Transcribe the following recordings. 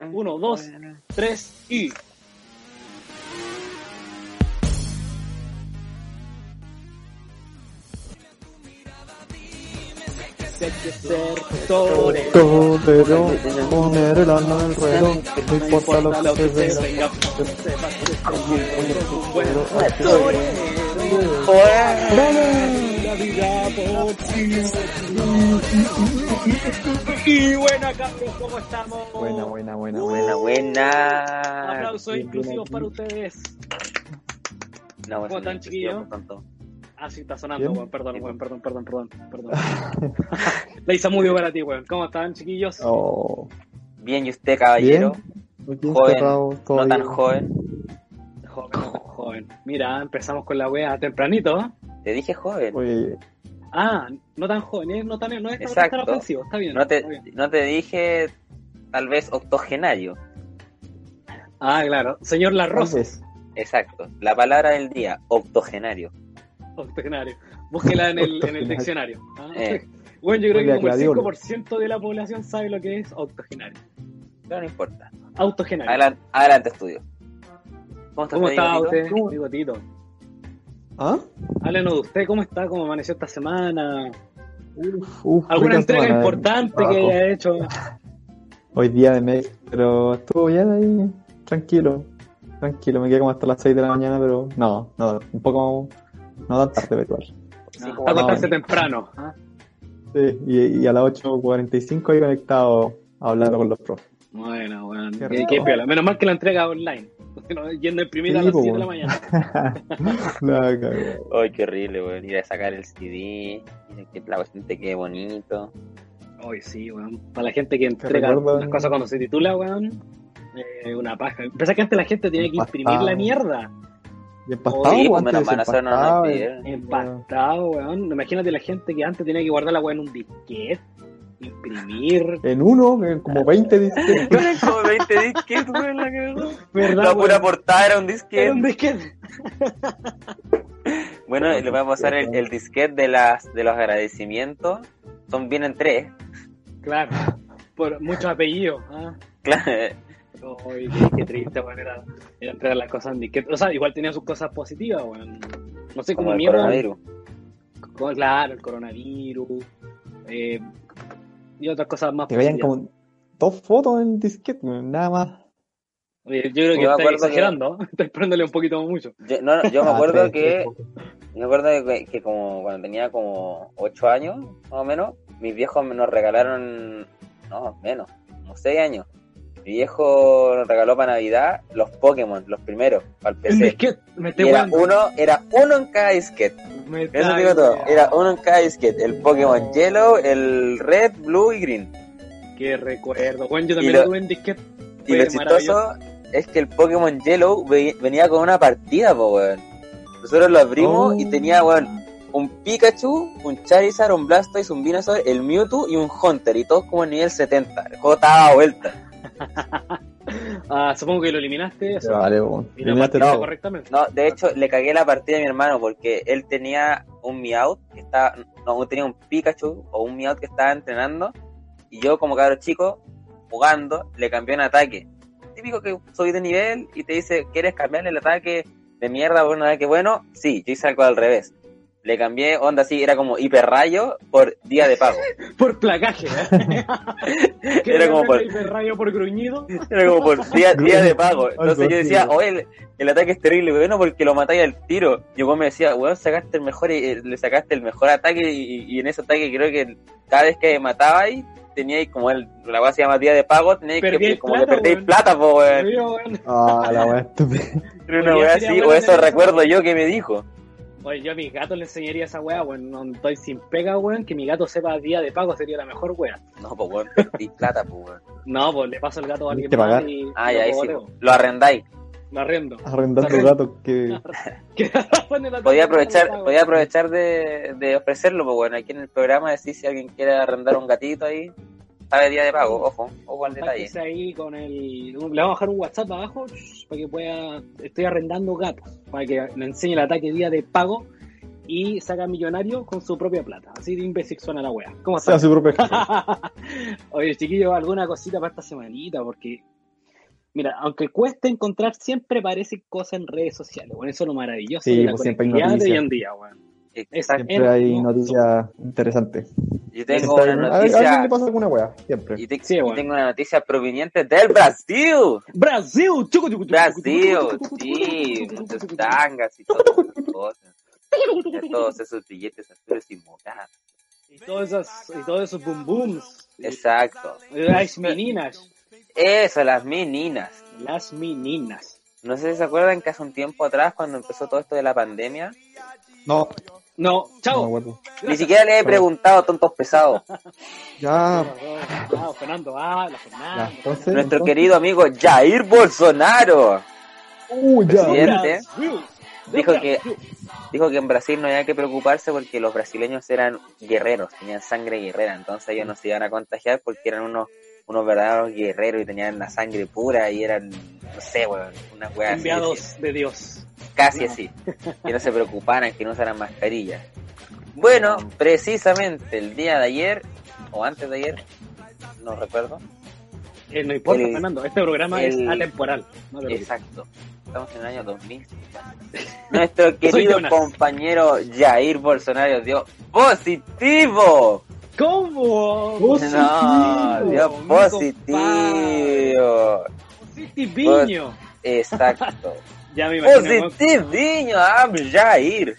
Uno, dos, tres y. Hay que ser torero, Torero, poner el alma en el ruedo, no importa lo que se vea. venga, un buen La vida por ti. Y buena, Carlos, ¿cómo estamos? Buena, buena, buena, Buena, buena. buena. Aplausos Bien, inclusivos bien para ustedes. No, ¿Cómo están, no, chiquillos? Ah, sí, está sonando, Bien. weón. Perdón, weón, perdón, perdón, perdón, perdón. La hice muy bien para ti, weón. ¿Cómo están, chiquillos? Oh, Bien, ¿y usted, caballero? aquí Joven, No tan joven. Joven, joven. Mira, empezamos con la wea tempranito. Te dije joven. Oye, Ah, no tan joven, ¿eh? no tan, no es Exacto. tan ofensivo, está bien. No te, está bien. no te dije, tal vez, octogenario. Ah, claro. Señor La tal Rosa, vez. Exacto. La palabra del día, octogenario. octogenario. Búsquela en el, en el diccionario. ¿ah? Eh. Bueno, yo creo que como el gladiolo. 5% de la población sabe lo que es octogenario. Pero no importa. Autogenario. Adelante, adelante estudio. ¿Cómo estás, ¿Cómo está usted, bigotito? ¿Ah? Háblenos de usted, ¿cómo está? ¿Cómo amaneció esta semana? Uf, uf, ¿Alguna entrega semana importante que haya hecho? Hoy día de mes, pero estuvo bien ahí, tranquilo. Tranquilo, me quedé como hasta las 6 de la mañana, pero no, no, un poco, no tan tarde, pero igual. Sí, Ah, acostarse temprano. ¿ah? Sí, y, y a las 8.45 ahí conectado hablando con los profes. Bueno, bueno. Qué Qué, rico. qué piola. Menos mal que la entrega online. No, Yendo a imprimir a Sí, las po, 7 de la mañana. Ay, qué horrible, weón. Ir a sacar el CD, a que la cuestión te quede bonito. Hoy sí, weón. Para la gente que entrega las cosas cuando se titula, weón. eh, una paja. Pensé que antes la gente tenía que imprimir Empastado. la mierda. Y empastado, Sí, pues, antes pidieron. Empastado, weón. Imagínate la gente que antes tenía que guardar la weá en un disquete, imprimir. En uno, en como 20 disquetes. Como 20 disquetes, weón, la cagó. ¿Verdad, La pura portada era un Era disquete. un disquete. Bueno, le voy a pasar el, el disquete de las de los agradecimientos. Son vienen tres. Claro. Por muchos apellidos. ¿ah? Claro. Ay, qué, qué triste, weón, era, era entregar las cosas en disquete. O sea, igual tenía sus cosas positivas, weón. No sé cómo el mierda. coronavirus. como- Claro, el coronavirus. eh, y otras cosas más Que vayan positivas. como dos fotos en disquete, nada más. Oye, yo creo que Yo me está acuerdo exagerando. Estoy poniéndole un poquito mucho. Yo, no, no, yo me Ah, acuerdo que me acuerdo que, que como cuando tenía como 8 años, más o menos, mis viejos me- nos regalaron, no, menos, como 6 años. Mi viejo nos regaló para Navidad los Pokémon, los primeros, para el El PC. disquete, me Y era uno, era uno en cada disquete. Me Eso digo todo. Era uno en cada disquete. El Pokémon Yellow, el Red, Blue y Green. Qué recuerdo. Bueno, yo también Y lo- lo tuve en disquete. Y lo chistoso es que el Pokémon Yellow ve- venía con una partida, po, weón. Nosotros lo abrimos Oh. y tenía, weón, un Pikachu, un Charizard, un Blastoise, un Venusaur, el Mewtwo y un Hunter. Y todos como en nivel 70. El juego estaba a vuelta. Ah, supongo que lo eliminaste. Eso. Vale, bueno. Y Eliminaste correctamente. No, de hecho, le cagué la partida a mi hermano porque él tenía un Meowth que estaba, no, tenía un Pikachu o un Meowth que estaba entrenando y yo como cabro chico, jugando, le cambié un ataque. Típico que soy de nivel y te dice, ¿quieres cambiarle el ataque de mierda por un ataque bueno? Sí, yo hice algo al revés. Le cambié onda así, era como hiperrayo por día de pago. Por placaje, ¿eh? Que Era como por- de rayo por gruñido. Era como por día, día de pago. Entonces Algo yo decía, oye, el, el ataque es terrible, bueno, porque lo matáis al tiro. Y luego me decía, weón, sacaste el mejor, eh, le sacaste el mejor ataque y, y en ese ataque creo que cada vez que matabais, teníais como el, la base se llama día de pago, teníais que, como que plata, perdíais weón. plata, po, weón. Ah, la weá estúpida. Era una weá así, o eso. recuerdo yo que me dijo. Oye, yo a mis gatos le enseñaría esa weá, weón. No estoy sin pega, weón. Que mi gato sepa día de pago sería la mejor weá. No, pues weón, perdí plata, pues weón. No, pues le paso el gato a alguien que más pagar. y Ah, ya ahí sí. Lo arrendáis. Lo arrendo. Arrendando Arrendo. gatos que. Podía aprovechar, podía aprovechar de, de ofrecerlo, pues bueno, aquí en el programa decir si alguien quiere arrendar un gatito ahí, sabe día de pago, ojo, ojo al detalle. Ahí con el. Le vamos a bajar un WhatsApp abajo para que pueda. Estoy arrendando gatos. Para que le enseñe el ataque día de pago y saca millonario con su propia plata. Así de imbécil suena la wea. ¿Cómo sea estás? su propio jefe. Oye, chiquillos, alguna cosita para esta semanita, porque. Mira, aunque cueste encontrar, siempre aparecen cosas en redes sociales. Bueno, eso es lo maravilloso Sí, de la pues siempre hay de hoy en día. Exacto. Siempre hay noticias interesantes. Yo tengo una hay- a le noticia, pasa alguna wea, siempre. y, te- Sí, y bueno. tengo una noticia proveniente del Brasil. Brasil, chucu, chucu, Brasil, sí, muchas tangas y todas esas cosas. Todos esos billetes azules y morados. Y todos esos, y todos esos boom booms. Exacto. Las meninas. Eso, las meninas. Las meninas. No sé si se acuerdan que hace un tiempo atrás, cuando empezó todo esto de la pandemia, No, No, no chao. acuerdo. ni siquiera le he preguntado a tontos pesados. Ya, Ah, Fernando, ah, la ya, Fernando. entonces. Nuestro entonces- querido amigo Jair Bolsonaro Uh, ya. Presidente. Dijo que- dijo que en Brasil no había que preocuparse porque los brasileños eran guerreros, tenían sangre guerrera, entonces ellos no se iban a contagiar porque eran unos unos verdaderos guerreros y tenían la sangre pura y eran, no sé, weón, una así, Enviados de Dios. casi así, que no se preocuparan, que no usaran mascarillas. Bueno, precisamente el día de ayer, o antes de ayer, no recuerdo, Eh, no importa, El- Fernando. Este programa el- es atemporal. No exacto, estamos en el año 2000. Nuestro querido compañero Jair Bolsonaro dio positivo. ¿Cómo? No, dio positivo. Positiviño. Exacto. Ya me imagino. Positivinho, ah, Jair.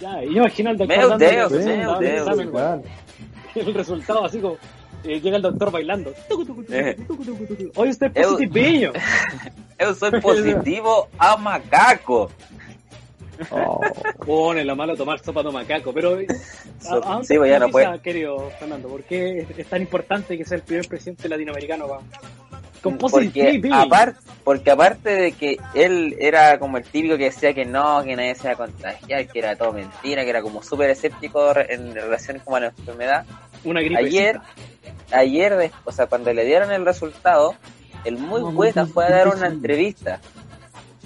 Ya, y yo imagino al doctor Meu Deus, Sí, meu del Deus. examen, el resultado así como eh, llega el doctor bailando. Tucu, Eh. usted es positiviño. Eu soy positivo a macaco. Oh, Pone lo malo tomar sopa de macaco, pero eh, ¿a, a dónde Sí, pues ya no puede. querido Fernando? ¿Por qué es- es tan importante que sea el primer presidente latinoamericano va? Porque, aparte, porque aparte de que él era como el típico que decía que no, que nadie se iba a contagiar, que era todo mentira, que era como súper escéptico en relación como a la enfermedad, Una gripe. ayer, ayer, o sea, cuando le dieron el resultado, el muy No, poeta fue a dar una entrevista.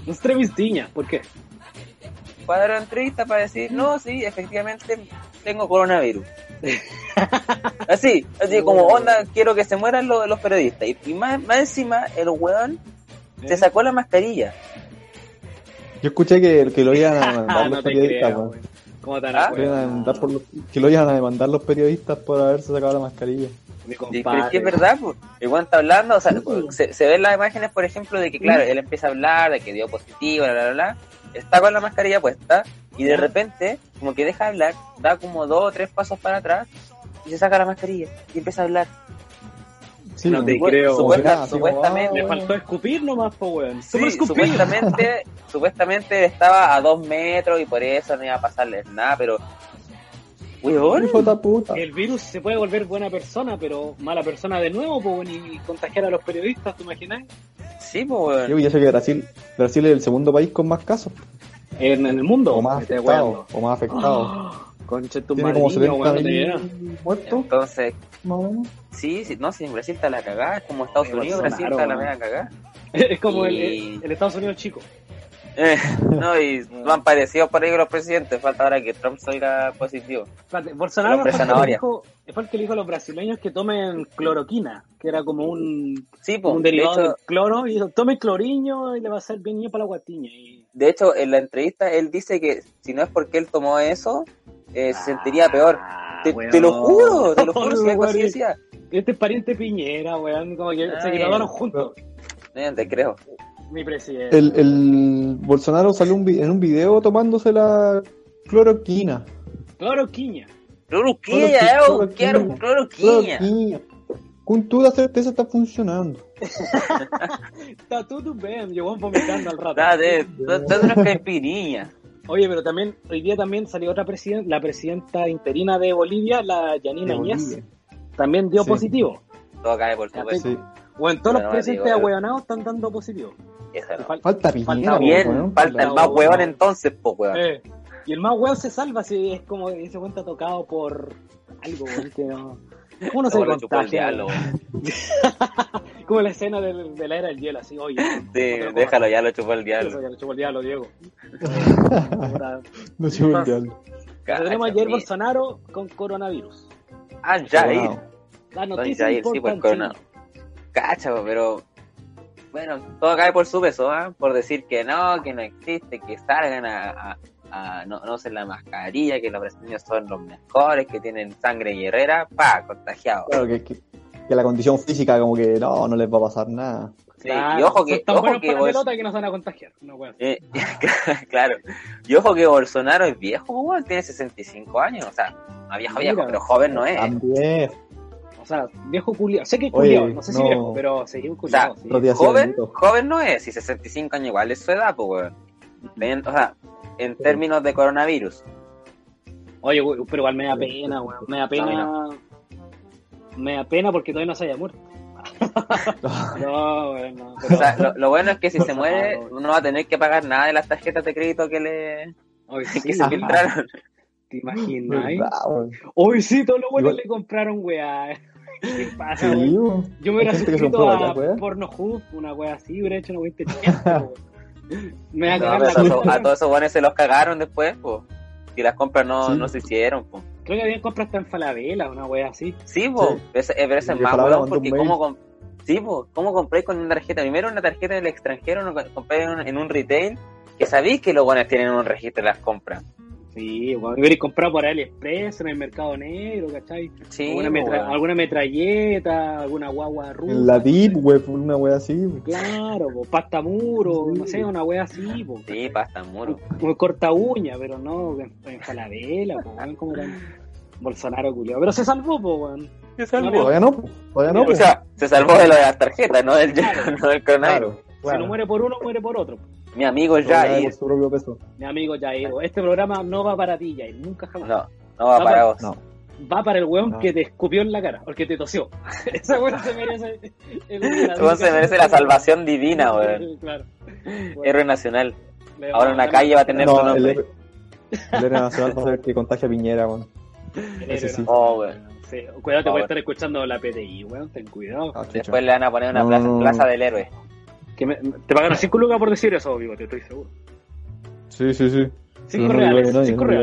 Un trevistiña, ¿por qué? Fue a dar una entrevista para decir, no, sí, efectivamente tengo coronavirus. así, así como onda, quiero que se mueran los, los periodistas. Y, y más, más encima, el weón se ¿Eh? sacó la mascarilla. Yo escuché que, que lo iban a demandar los no periodistas, creo. ¿Cómo te van ¿Ah? Que lo iban a demandar por los- que lo iban a demandar los periodistas por haberse sacado la mascarilla. Pero que es verdad, pues. El weón está hablando, o sea, se, se ven las imágenes, por ejemplo, de que, claro, él empieza a hablar, de que dio positivo, bla, bla, bla, está con la mascarilla puesta, y de repente, como que deja de hablar, da como dos o tres pasos para atrás, y se saca la mascarilla, y empieza a hablar. Sí, No te creo. Supuesta- como, supuestamente- Le ah, faltó escupir nomás, po, weón. Supuestamente, supuestamente estaba a dos metros y por eso no iba a pasarles nada, pero... Weón. El virus se puede volver buena persona, pero mala persona de nuevo, po, weón, y contagiar a los periodistas, ¿te imaginas? sí, pues, Yo weón. ya sé que Brasil, Brasil es el segundo país con más casos, En, en el mundo. o más afectados, weando. o más afectados. Oh, Conche tu Tiene como madriño, 70 weón, no te llega. muertos, Entonces, sí, sí, no, si en Brasil está la cagada, es como Estados Unidos, Brasil está la mega cagada. Es como el, Y- el, el Estados Unidos chico. Eh, no, y no han parecido por ahí los presidentes. Falta ahora que Trump salga positivo. Espérate, Bolsonaro fue el, que le zanahoria. dijo, fue el que dijo a los brasileños que tomen cloroquina, que era como un, Sí, pues. un De derivado hecho, del cloro, y dijo, tome cloriño y le va a hacer bien para la guatiña. Y, de hecho, en la entrevista él dice que si no es porque él tomó eso, eh, se sentiría peor. Ah, Te, lo juro, te lo juro, si algo así decía. Este es pariente Piñera, weón, como que se Ay. graduaron juntos. No, te creo. Mi presidente. El, el Bolsonaro salió un vi- en un video tomándose la cloroquina. Cloroquiña. Cloroquina, Cloroquina, yo quiero cloroquina. Cloroquina. Con toda certeza está funcionando. Está todo bien, llegó vomitando al rato. Date unas caipirinhas. Oye, pero también, hoy día también salió otra presidenta, la presidenta interina de Bolivia, la Yanina De Añez, Bolivia. también dio Sí. positivo. Todo cae por supuesto. Sí. Bueno, todos Pero los no, presentes digo, ahueonados están dando positivo. No. fal- Falta Piñera, Falta po, Bien, weón. falta el más huevón bravo. entonces, pues weón. Eh, y el más weón se salva si es como ese cuenta tocado por algo, weón, que no. ¿Cómo no se chupó el contagia? weón. Como la escena del- de la era del hielo, así, oye. Sí, cosa. déjalo, ya lo chupó el diablo. Eso ya lo chupó el diablo, Diego. No se me diablo. tenemos a Jair Cacha, mi- Bolsonaro con coronavirus. Ah, Jair. Coronado. La noticia Jair, sí, pues. Cacha, po, pero. Bueno, todo cae por su peso, ¿ah? Por decir que no, que no existe, que salgan a. a- a no, no usen la mascarilla, que los brasileños son los mejores, que tienen sangre guerrera, pa, contagiado. Claro, que, que, que la condición física como que no, no les va a pasar nada. Sí, Claro, y ojo que, son ojo que pelota que no se van a contagiar. No, weón. eh, claro, y ojo que Bolsonaro es viejo, weón, tiene 65 años, o sea, no viejo viejo, Mira. pero joven no es. También. O sea, viejo culiado. Sé que es Oye, culiado, no sé si viejo, pero sí, un O sea, culiado. sí. Día sí, joven, joven no es, y 65 años igual es su edad, pues, weón. O sea, en términos de coronavirus. Oye, güey, pero igual me da pena, weón. Me da pena. Me da pena porque todavía no se haya muerto. no, weón, no. O sea, lo, lo bueno es que si se muere, no va a tener que pagar nada de las tarjetas de crédito que le Oye, que sí, se filtraron. ¿Te imaginas? eh? ¿Verdad, weón? Hoy sí, todos los buenos le compraron, weá. ¿Qué pasa, Sí, weón? weón. Yo me hubiera suscrito a. Pornhub, una wea así, hubiera hecho una wea inteligente. Me va a cagar la a todos esos- cuenta. a todos esos buenos se los cagaron después, pues. Y las compras no, Sí. no se hicieron, pues. Creo que habían compras hasta en Falabella, una wea así. Sí, pues. Sí. Eh, pero ese es más weón porque mail. cómo com- Sí, pues, ¿cómo compré con una tarjeta? Primero una tarjeta del extranjero, no compré en un, en un retail, que sabéis que los buenos tienen un registro de las compras. Sí, weón. Hubiera comprado por AliExpress, en el mercado negro, ¿cachai? Sí, alguna, metra- weón. alguna metralleta, alguna guagua rusa. En la deep web, una wea así. Claro, po, pasta muro, Sí. no sé, una wea así, po. Sí, pasta muro. Como corta uña, pero no en, en Falabella, po, weón, como tan Bolsonaro culiao. Pero se salvó, po, weón. Se salvó. Todavía no, todavía no. O sea, se salvó de lo de las tarjetas, no del, Claro. no del coronavirus. claro. Si no muere por uno, muere por otro. Mi amigo Jair. Mi amigo Jair, este programa no va para ti, Jair, nunca jamás. No, no va para vos. No. Va para el weón No. que te escupió en la cara, o el que te tosió. Ese weón se merece. el- la Ese weón se merece la salvación divina, weón. Claro. Bueno, Héroe nacional. Ahora una a calle va a tener su nombre. héroe el héroe nacional va a ser el que contagia a Piñera, weón. ese sí. Oh, weón. Sí, cuidado, te Oh, puede estar escuchando la PTI, weón, ten cuidado. Ah. Después le van a poner una No, plaza, no, no. plaza del héroe. Que me- te pagan 5 lucas por decir eso, vivo, te estoy seguro. Sí, sí, sí. 5 No, no reales, digo que no, 5 no digo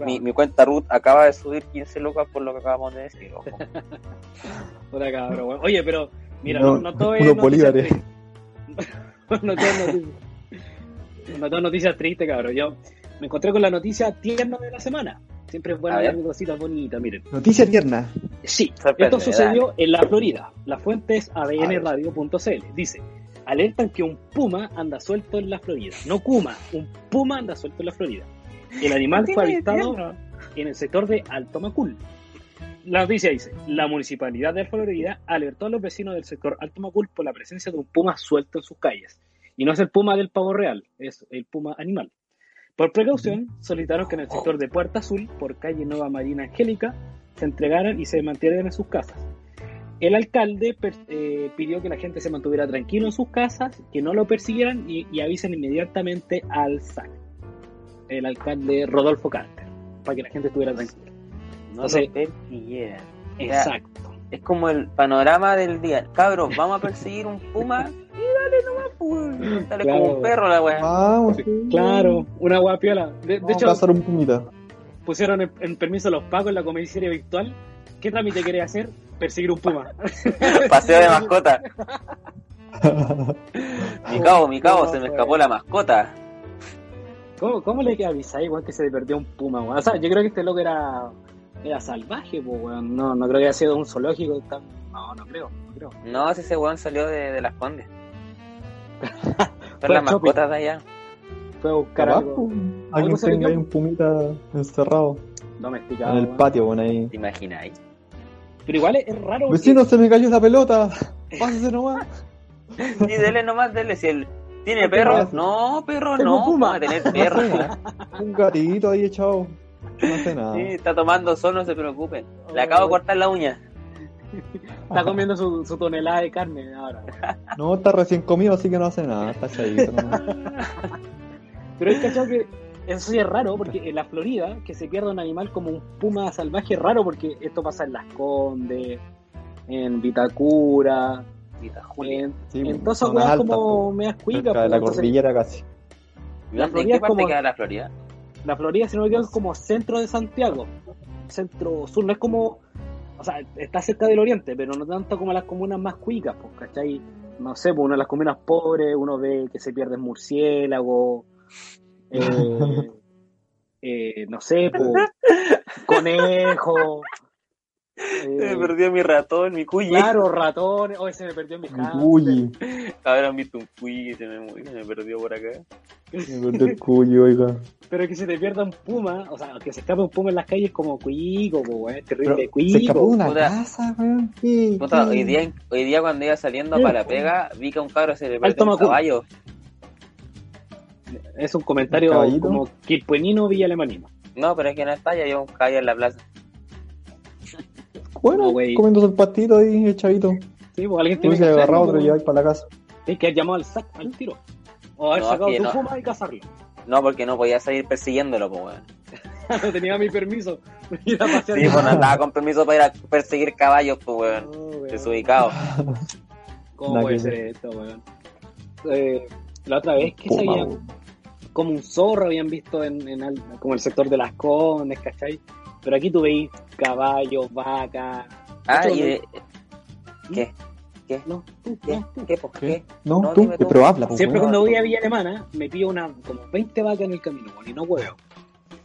reales. Mi, cuenta Ruth acaba de subir 15 lucas por lo que acabamos de decir. ojo. Cabrón. Oye, pero, mira, No, no, no todo es. unos bolívares. tristes. no todo es noticias. No todo es noticias tristes, cabrón. Yo me encontré con la noticia tierna de la semana. Siempre es bueno ver. cositas bonitas, miren. Noticia tierna. Sí, Sorprende, esto sucedió en la Florida. La fuente es abnradio.cl. Dice, alertan que un puma anda suelto en la Florida. No Kuma, un puma anda suelto en la Florida. El animal fue avistado en el sector de Alto Macul. La noticia dice, la municipalidad de Florida alertó a los vecinos del sector Alto Macul por la presencia de un puma suelto en sus calles. Y no es el puma del pavo real, es el puma animal. Por precaución, solicitaron que en el sector de Puerta Azul, por calle Nueva Marina Angélica, se entregaran y se mantuvieran en sus casas. El alcalde per- eh, pidió que la gente se mantuviera tranquilo en sus casas, que no lo persiguieran y, y avisen inmediatamente al SAC. El alcalde Rodolfo Carter, para que la gente estuviera tranquila. No Entonces- lo persiguieran. Exacto. Es como el panorama del día. Cabros, vamos a perseguir un puma y dale nomás, pues. Dale Claro. como un perro la weá. Vamos. Claro, una guapiola. De, de hecho, un pumita. pusieron en, en permiso a los pagos en la comisaría virtual. ¿Qué trámite querés hacer? Perseguir un puma. Paseo de mascota. Mi cabo, mi cabo, se me escapó la mascota. ¿Cómo, cómo le avisáis, igual que se le perdió un puma, weón? O sea, yo creo que este loco era, era salvaje, pues, weón. No, no creo que haya sido un zoológico. Tan... No, no creo, no creo. No, si ese weón salió de, de las condes. Ver las mascotas de allá. Fue a buscar algo Alguien tenga ahí un pumita encerrado domesticado. en el patio, bueno, ahí. ¿Te imagináis? Pero igual es, es raro. porque- Vecino, se me cayó la pelota. Pásese nomás. Y dele nomás, dele. Si él tiene perro, no, perro, Tengo no. puma. Va a tener perro. Un gatito ahí echado. No hace nada. Sí, está tomando sol, no se preocupen. Le acabo de cortar la uña. Está comiendo su, su tonelada de carne ahora. No, está recién comido, así que no hace nada. Está echadito. nomás. Pero es cachado que eso sí es raro, porque en la Florida, que se pierda un animal como un puma salvaje es raro, porque esto pasa en Las Condes, en Vitacura, en, Sí, en todas esas como po. medias cuicas. De la cordillera casi. La ¿En Florida qué es parte como- queda la Florida? La Florida, si no me equivoco, es como centro de Santiago, centro sur, no es como, o sea, está cerca del oriente, pero no tanto como las comunas más cuicas, pues, ¿cachai? No sé, pues una de las comunas pobres, uno ve que se pierden murciélagos, eh, eh, no sé, conejo, Me eh, perdió mi ratón, mi cuyi. claro, ratones, hoy se me perdió mi. Uy, Ahora han visto un cuyi que se me, se me perdió por acá. me perdió el cuyo, oiga. pero que se te pierda un puma, o sea, que se escape un puma en las calles como cuico, Pero terrible se cuico. escapó de una puta. casa, weón. Hoy día, hoy día cuando iba saliendo para la po. pega, vi que a un cabro se le perdió un caballo. Es un comentario caballito? como quilpuenino villalemanino. No, pero es que no está, ya había un caballo en la plaza. Bueno, No, güey. comiéndose el pastito ahí, echadito. Sí, pues alguien tiene se que agarrado otro pues. lleváis para la casa. Tienes que haber llamado al SAC al tiro. O haber No, sacado tu no. fuma y cazarlo. No, porque no podía seguir persiguiéndolo, pues, weón. no tenía mi permiso. Sí, pues no andaba con permiso para ir a perseguir caballos, pues, weón. Desubicado. ¿Cómo puede ser esto, weón? Eh, la otra vez que Puma, weón. Como un zorro habían visto en, en al- como el sector de las condes, ¿cachai? Pero aquí tú veis caballos, vacas. Ah, y de... ¿Qué? ¿Qué? No, tú, ¿Qué? no, tú. ¿Qué? pues, ¿Qué? ¿Qué? No, No, tú, tú. pero habla, pues, Siempre weón. cuando voy a Villa Alemana me pillo una como 20 vacas en el camino, weón, y no huevo.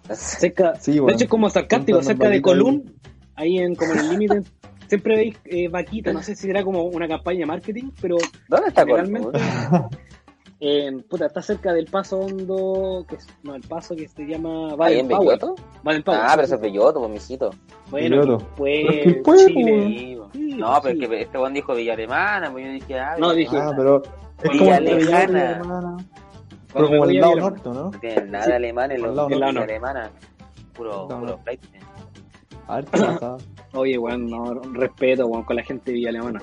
Cerca, Sí, de weón. hecho es como sarcástico, cerca de vaquitas ahí. Colún, ahí en como en el límite, siempre veis eh, vaquitas, no sé si será como una campaña de marketing, pero ¿Dónde está Colpo, en, puta, está cerca del paso hondo, que es, no, el paso que se llama ¿Ahí Baden en Powell. Belloto? Baden Powell. Ah, pero eso es Belloto, pues, mijito. Bueno, Belloto. pues, Pero es que pueblo, Chile. weón. Sí. Sí, No, pero sí. es que este buen dijo Villa Alemana, pues yo dije, ah, No, dije- Ah, pero es Villa. Alemana. Pero como el lado norte, ¿no? No tiene nada de alemán en los lado Villa. Alemana. Puro, No, puro no. Flight. A ver qué pasa. Oye, weón, no, respeto, weón, con la gente de Villa Alemana.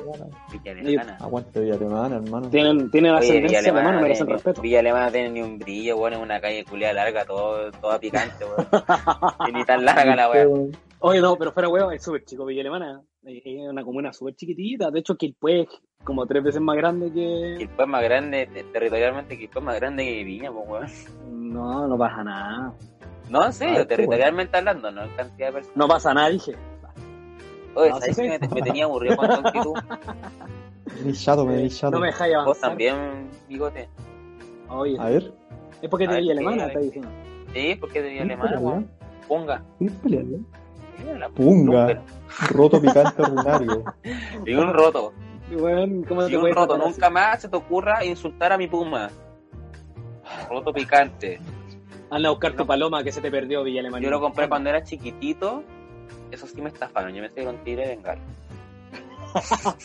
Villa Alemana. Aguante Villa Alemana, hermano. Tienen, tienen Oye, Villa ascendencia alemana, Alemana, merecen respeto. Villa Alemana tiene ni un brillo, weón, en una calle culiada larga, todo, toda picante, weón. y ni tan larga la weón. Oye, no, pero fuera weón, es súper chico Villa Alemana. Es es una comuna súper chiquitita. De hecho, Quilpué es como tres veces más grande que. Quilpue es más grande, te- territorialmente Quilpue es más grande que Viña, pues weón. No, no pasa nada. No, en serio, Ah, territorialmente hablando, no en cantidad de personas. No pasa nada, dije. Oye, no, ¿sabes sí, que sí. me, me tenía aburrido con tu actitud? Me chato, me. No me dejáis avanzar. Vos también, bigote. Oye, A ver. es porque Villa ¿qué? Alemana, está diciendo. Sí, porque Villa ¿Qué Alemana, weón. Punga. Mira la Punga. Super. Roto picante ordinario. Y un roto. Weón, ¿cómo Y te un roto. así? Nunca más se te ocurra insultar a mi puma. Roto picante. Anda a buscar tu paloma que se te perdió Villa. Yo lo compré cuando era chiquitito. Eso sí me estafaron. Yo me estoy con tigre de bengala.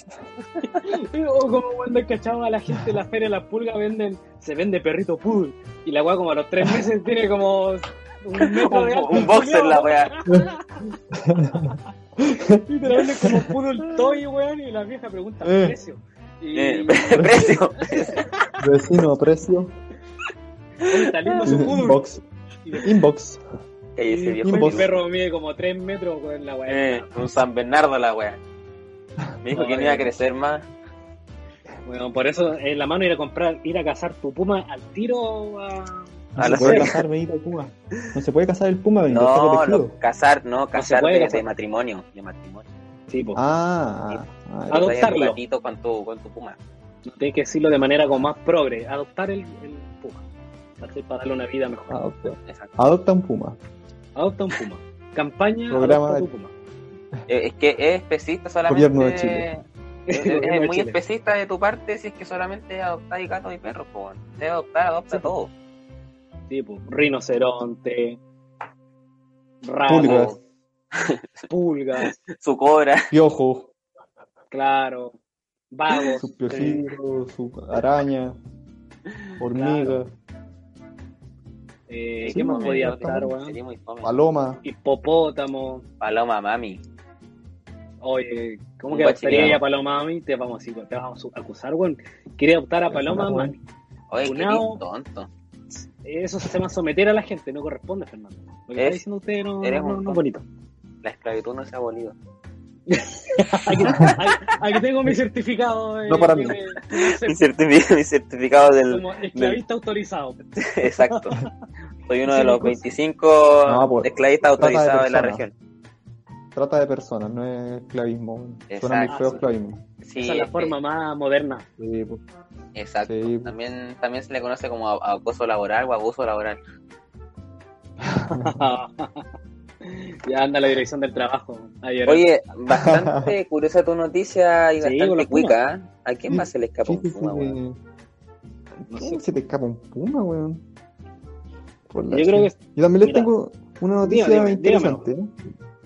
O como cuando cachado a la gente en la feria de la pulga venden, se vende perrito poodle. Y la weá como a los tres meses tiene como un metro de alto. Un, un boxer la weá. Y te la venden como poodle toy, weón, y la vieja pregunta Eh. precio. Y Eh, precio. Vecino, precio. Lindo su. Inbox. Inbox. Ey, ese viejo el Inbox. perro mide como tres metros, weón, la weá. Eh, un San Bernardo la weá. Me dijo que no iba a crecer más. Bueno, por eso en la mano ir a comprar, ir a cazar tu puma al tiro a... No A la se puede Benito Puma. No se puede cazar el Puma, Benito. está No, lo- casar, no, casar puede de, casar. de matrimonio. De matrimonio. Sí, po. Ah, ah, ah, Adoptarlo. Un con tu, con tu puma. Tienes que decirlo de manera como más progre, adoptar el, el puma. ¿Cachai? Para darle una vida mejor. adopta. Exacto. Adopta un Puma. Adopta un puma. Campaña Programa adopta de- puma. Eh, Es que es especista solamente. Gobierno de Chile. Es, muy Chile. especista de tu parte si es que solamente adoptáis gatos y perros, pues. adoptar, adopta Sí, todo. Sí, po. Rinoceronte, Pulgas. rabo, pulgas, Su cobra. Piojo, claro, vagos. su piojito, su araña, hormiga, Eh, Sí, ¿Qué más podía no, weón? Paloma. Hipopótamo. Paloma mami. Oye, ¿cómo Un que adoptaría a Paloma Mami? Te vamos, a- te vamos a acusar, weón. Quiere adoptar a Paloma. Mami. Oye, qué tonto. Eso se llama someter a la gente, no corresponde, Fernando. Lo que Es- está diciendo usted no, eres no, es bonito. La esclavitud no se ha abolido. Aquí, tengo mi certificado de, No para mí. de- de- Mi certificado, mi certificado del. como esclavista autorizado. Exacto. Soy uno de los cosa. 25 No, pues, esclavistas de autorizados de la región. Trata de personas, no es esclavismo. weón. Suena muy Exacto. feo esclavismo. Sí, Esa es la eh, forma más moderna. Sí, pues. Exacto. Sí. También, también se le conoce como acoso laboral o abuso laboral. ya anda la dirección del trabajo. Ayer. Oye, bastante curiosa tu noticia y Sí, bastante cuica. ¿eh? ¿A quién más se le escapa un puma, weón? No ¿Quién sé. se te escapa un puma, weón? Yo creo que. Yo también les mira, tengo una noticia dígame, interesante. ¿eh?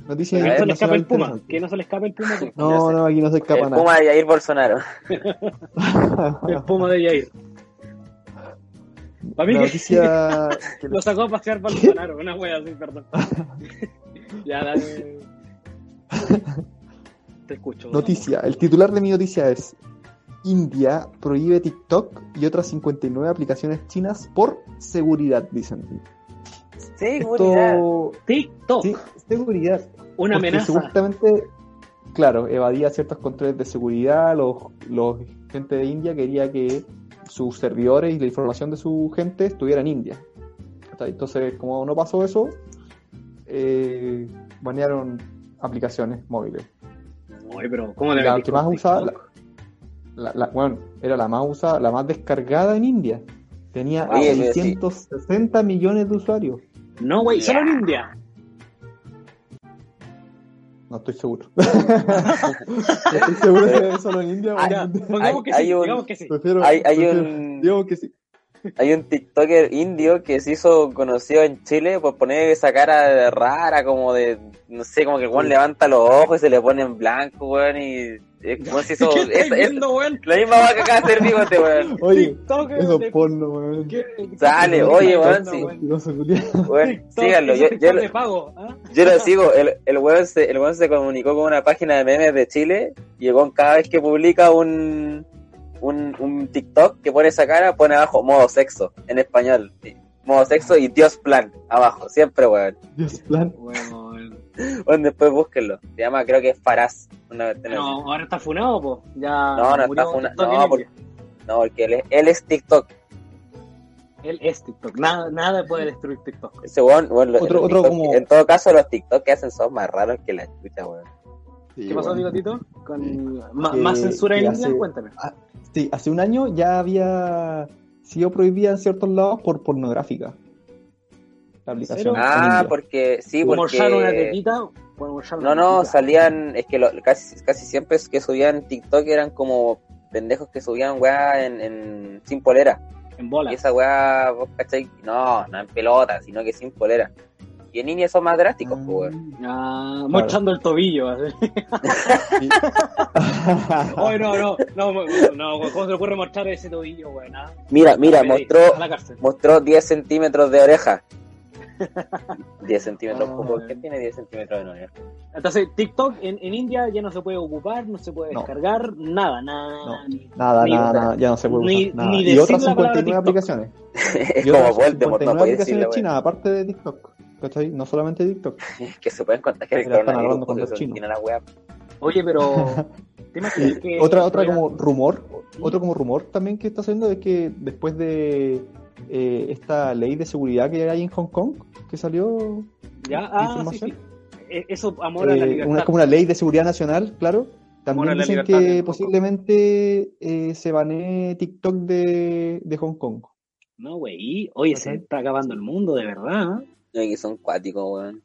Noticia que no se le escape el puma. Que no se le escape el puma. pues. No, no, aquí no se escapa El nada. puma de Jair Bolsonaro. El puma de Jair. Para mí La que noticia que lo sacó a pasear Bolsonaro. Una wea así, perdón. ya, dale. Te escucho. Noticia. El titular de mi noticia es India prohíbe TikTok y otras 59 aplicaciones chinas por seguridad, dicen. Seguridad. Esto... TikTok. Sí, seguridad. Una Porque amenaza. Supuestamente, claro, evadía ciertos controles de seguridad. Los, los gente de India quería que sus servidores y la información de su gente estuviera en India. Entonces, como no pasó eso, eh, banearon aplicaciones móviles. Oye, pero ¿cómo le La que más usaba, TikTok? la, la- bueno, era la más usada, la más descargada en India. Tenía Oye, pero sí. 660 millones de usuarios. No, güey, solo en. India. No estoy seguro. no estoy seguro es solo en India pongamos Hay- que sí, un- digamos que sí. Prefiero, Hay, hay prefiero- un Digo que sí. Hay un TikToker indio que se hizo conocido en Chile por poner esa cara rara, como de, no sé, como que el weón levanta los ojos y se le pone en blanco, weón, y es como si hizo, ¿Qué es, es viendo, weón? la misma vaca que acaba de hacer bigote, weón. Oye, TikTok eso de- es porno, weón. ¿Qué- Sale, qué- oye, weón, sí. Síganlo, yo, yo, lo- pago, ¿ah? yo lo sigo, el, el weón se, el weón se comunicó con una página de memes de Chile, y el weón cada vez que publica un, un, un TikTok que pone esa cara, pone abajo modo sexo, en español, sí. modo sexo y Dios plan, abajo, siempre weón. Dios plan. Bueno, Bueno, después búsquenlo. Se llama, creo que es Faraz. Una vez tenés- no, ahora está funado, po. Ya No, no está funa- TikTok no, porque- India. no, porque él es, él es TikTok. Él es TikTok. Nada, nada puede destruir TikTok. Ese weón, bueno, los- Otro- otro TikTok- como- En todo caso, los TikTok que hacen son más raros que la chucha, weón. Sí, ¿Qué pasó. Bigotito? Con Que- más censura en India, cuéntame. Sí, hace un año ya había sido prohibida en ciertos lados por pornográfica. La aplicación. Ah, India. porque, sí, ¿Puedo mostrar una porque... No, una no, tetita? salían, es que lo- casi, casi siempre es que subían TikTok eran como pendejos que subían weá en, en- sin polera. En bola. Y esa weá, vos cachai, no, no en pelota, sino que sin polera. Y en India son más drásticos, pues. Ah, mostrando el tobillo. así. Ay, no, no, no, no, ¿cómo se le ocurre mostrar ese tobillo, weón? Ah, Mira, mira, mostró, mostró 10 centímetros de oreja. 10 centímetros, Ah, ¿por bueno. qué tiene 10 centímetros de oreja? Entonces, TikTok en, en India ya no se puede ocupar, no se puede No. descargar, nada, nada. No. ni- Nada, ni- nada, nada, ya no se puede ni- usar nada. ni Y otras la palabra 59 TikTok. aplicaciones. es como Voldemort, no 59 puede aplicaciones decirle, weón. chinas, aparte de TikTok. ¿Cachai? No solamente TikTok. Que se pueden contagiar el coronavirus con los chinos. la. Oye, pero. ¿te imaginas Y que otra, otra como rumor, otro como rumor también que está haciendo es que después de eh, esta ley de seguridad que hay en Hong Kong, que salió, Ya, ah, sí, sí. Eh, Eso, amor a la eh, libertad. una, como una ley de seguridad nacional, claro, también dicen que posiblemente eh, se banee TikTok de, de Hong Kong. No, güey. Oye, se está acabando el mundo, de verdad. ¿eh? Que son cuáticos, weón.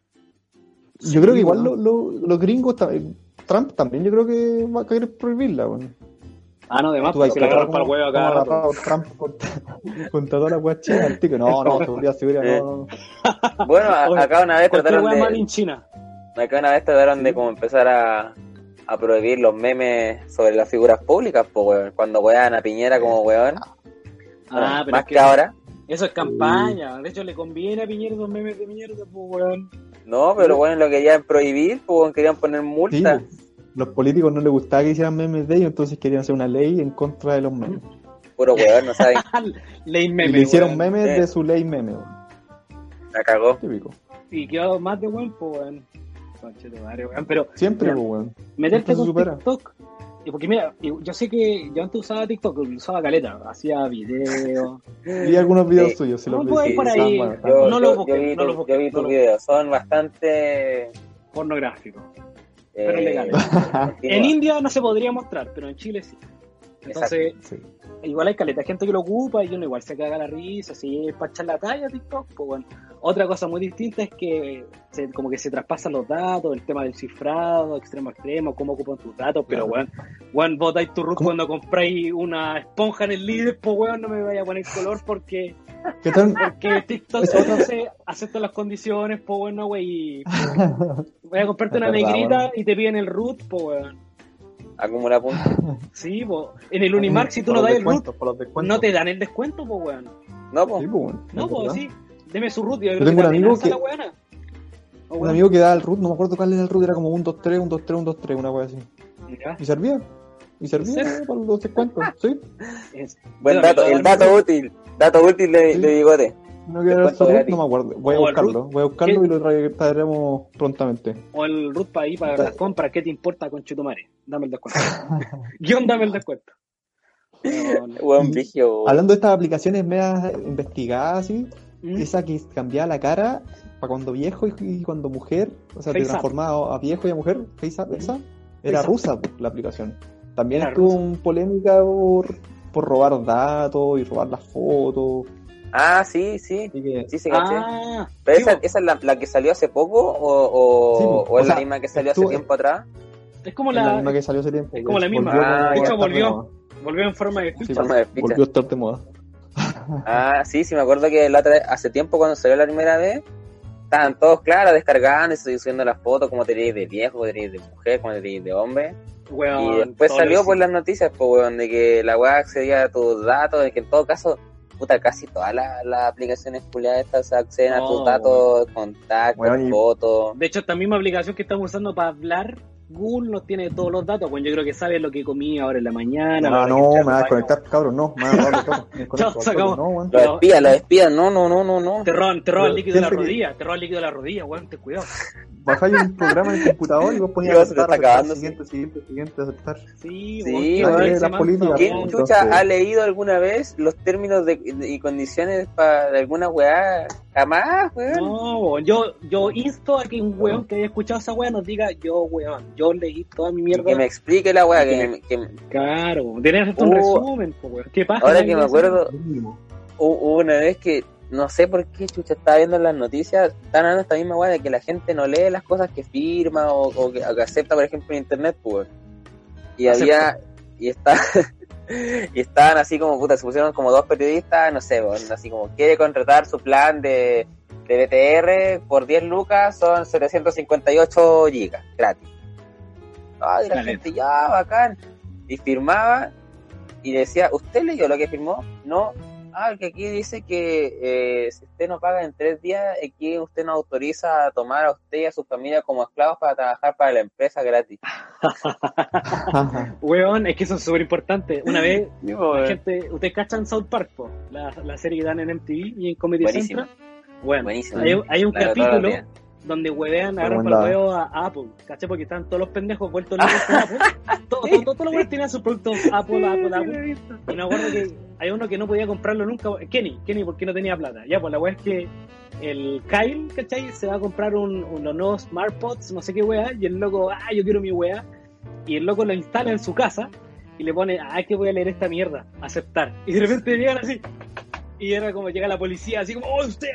Yo creo que igual weón. lo- lo- los gringos, Trump también yo creo que va a querer prohibirla. bueno. Ah, no, además, Tú vas porque a le agarrar agarran para el huevo como acá. agarrado Trump contra, contra toda la weá china, al tico. No, no, seguridad, seguridad, no, no. Bueno, Oye, acá una vez trataron hueá mal de, en China. acá una vez trataron de como empezar a, a prohibir los memes sobre las figuras públicas, pues weón. Cuando wean a Piñera como weón. Ah, pero más es que, que- ahora. Eso es campaña. De hecho, le conviene a Piñera esos memes de mierda, pues, weón. No, pero bueno, lo querían prohibir, pues weón, querían poner Sí, multa. los políticos no les gustaba que hicieran memes de ellos, entonces querían hacer una ley en contra de los memes. Puro weón, no saben. Ley Y meme, le hicieron weón. memes Sí. de su ley meme, weón. La cagó. Típico. Y quedó más de weón, pues weón. Pero Siempre, weón. meterte Siempre con supera. TikTok. Y porque mira, yo sé que yo antes usaba TikTok, usaba caleta, hacía videos. Vi algunos videos Sí. suyos, si No los vi. puedo ir sí, por ahí. Yo, No yo- lo busqué, yo vi, no lo tu- busqué, yo vi no tus lo videos, son bastante. pornográficos. eh, Pero legales. En India no se podría mostrar, pero en Chile sí. Entonces, Sí. Igual hay caleta, gente que lo ocupa y uno igual se caga la risa, si es para echar la talla TikTok, pues bueno. Otra cosa muy distinta es que se- como que se traspasan los datos, el tema del cifrado, extremo a extremo, cómo ocupan tus datos, pero Claro. weón, weón, botáis tu root ¿Cómo? cuando compráis una esponja en el líder, pues weón, no me vaya a poner color porque, ¿Qué porque TikTok entonces acepta las condiciones, pues bueno, wey, y voy a comprarte una negrita y te piden el root, pues weón. Acumula puntos. Sí, pues, en el Unimark si tú no das el root, no te dan el descuento, pues weón. No, pues. Sí, pues, weón. No, Es pues sí. Deme su root. Yo, Yo tengo un amigo que- La weona. O Un amigo que daba el root, no me acuerdo cuál era el root, era como un 2-3, un 2-3, un 2-3, una wea así. Ya. Y servía. Y servía ¿En para los descuentos, sí. Es- Buen dato, el dato útil. Dato útil de, Sí. de bigote. No quiero gratis. no me acuerdo. Voy a O buscarlo, voy a buscarlo ¿Qué? y lo tra- traeremos prontamente. O el root para ahí, para las compras. ¿Qué te importa, con Chutumare? Dame el descuento. Guión, dame el descuento. Buen vigio. Hablando de estas aplicaciones medias investigadas, así, ¿Mm? esa que cambiaba la cara para cuando viejo y, cuando mujer, o sea, te transformaba a viejo y a mujer, FaceApp, esa, era Face Up. rusa la aplicación. También Era estuvo rusa. un polémica por, por robar datos y robar las fotos. Ah, sí, sí. Que, Sí, se caché. Ah, Pero sí, esa, esa es la, la que salió hace poco o, o, Sí, bo. o es la misma que salió hace tiempo atrás. es como es la, la. misma que salió hace tiempo. es como la misma. Volvió, Ah, Volvió. Volvió en forma de Sí, ficha. Forma de ficha. volvió a estar de moda. Ah, sí, sí, me acuerdo que la otra hace tiempo cuando salió la primera vez, estaban todos, claro, descargando y subiendo las fotos, como te de viejo, como te de mujer, como te de hombre. Weón, y después salió por las noticias, pues, weón, de que la weá accedía a tus datos, de que en todo caso, puta, casi todas las, las aplicaciones culiadas estas acceden a No, tus datos, contactos, fotos. De hecho, esta misma aplicación que estamos usando para hablar, Google nos tiene todos los datos. Bueno, yo creo que sabe lo que comí ahora en la mañana. Ah, no, entré me vas a desconectar, cabrón, no. Me vas a acabó. No. Los espías, los espías, no, no, no, no, no. Te roban, te roban Pero líquido de la rodilla, te roban líquido de la rodilla, weón, ten cuidado. Bajáis un programa en el computador y vos ponías aceptar, acabando, siguiente, siguiente, siguiente, aceptar. Sí, Sí, no, ¿Quién chucha ha leído alguna vez los términos de, de- y condiciones para alguna weá? Jamás, weón. No, weón, yo, yo insto a que un weón que haya escuchado esa weá nos diga, yo, weón, yo leí toda mi Y mierda. que me explique la weá, que, Que- me- que me- Claro, tenés un Uh, resumen, po, weón. ¿Qué pasa? ahora que me acuerdo, hubo una vez que no sé por qué chucha estaba viendo en las noticias, están hablando esta misma weá de que la gente no lee las cosas que firma o, o que, o que acepta, por ejemplo, en internet, pues. Y Acepta. había, y está, y estaban así como puta, se pusieron como dos periodistas, no sé, así como quiere contratar su plan de, de BTR por 10 lucas, son 758 gigas, gratis. Ay, la gente ya, bacán. Y firmaba y decía, ¿usted leyó lo que firmó? No. Ah, que aquí dice que eh, si usted no paga en tres días, aquí usted no autoriza a tomar a usted y a su familia como esclavos para trabajar para la empresa gratis. Weón, es que eso es súper importante. Una vez, la gente, ¿ustedes cachan South Park, po? La, la serie que dan en MTV y en Comedy Buenísimo. Central? Bueno, Buenísimo. hay, hay un capítulo. Donde huevean, agarran para Recomendada. el huevo a Apple, ¿cachai? Porque están todos los pendejos vueltos locos con Apple. Todos, todos, todos los huevos tenían sus productos Apple, Apple, Apple. Y me acuerdo que hay uno que no podía comprarlo nunca. Kenny, Kenny, porque no tenía plata. Ya, pues la weá es que el Kyle, ¿cachai? Se va a comprar un, unos nuevos SmartPods, no sé qué weá, y el loco, ah, yo quiero mi weá. Y el loco lo instala en su casa y le pone, ah, que voy a leer esta mierda, aceptar. Y de repente llegan así. Y era como llega la policía, así como, oh, usted,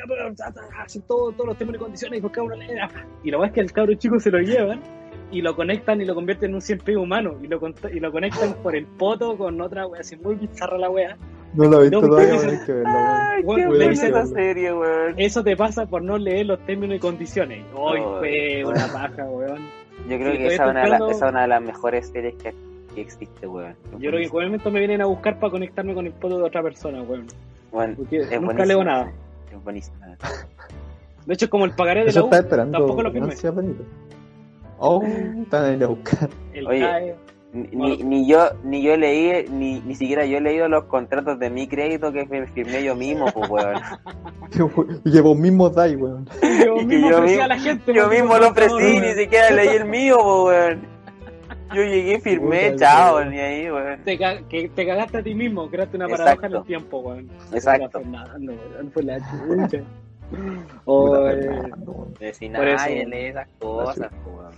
hacen todo, todos los términos y condiciones, lee. ah. Y la weá es que al cabro chico se lo llevan y lo conectan y lo convierten en un 100 humano y lo, y lo conectan por el poto con otra wea así muy bizarra la wea No lo he visto No, todavía, porque hay que verlo, weón. Ay, Bueno, qué esa serie, weón. eso te pasa por no leer los términos y condiciones hoy Oh, fue una paja weón Yo creo Sí, que es una, la- esa es una de las mejores series que, que existe, weón. yo creo que en cualquier momento me vienen a buscar para conectarme con el poto de otra persona weón Bueno, nunca buenísimo. leo nada Es buenísimo. de hecho es como el pagaré de Eso la U está esperando. tampoco lo firmé. Oh, están buscar. El Oye. CAE. Ni, ni- ni yo ni yo leí, ni, ni siquiera yo he leído los contratos de mi crédito que me firmé yo mismo, pues weón. Y que vos mismo dais, weón. Yo Y que mismo yo a la gente. Yo mismo lo ofrecí, ni siquiera leí el mío, pues weón. Yo llegué, firmé, Puta, chao, ni ahí, weón. Te, ca- que te cagaste a ti mismo, creaste una Exacto. paradoja en el tiempo, weón. Exacto. Fernando, weón, fue la chucha. O, Puta, eh, Fernando, weón. Decir, Por eso. nadie lee esas cosas, weón.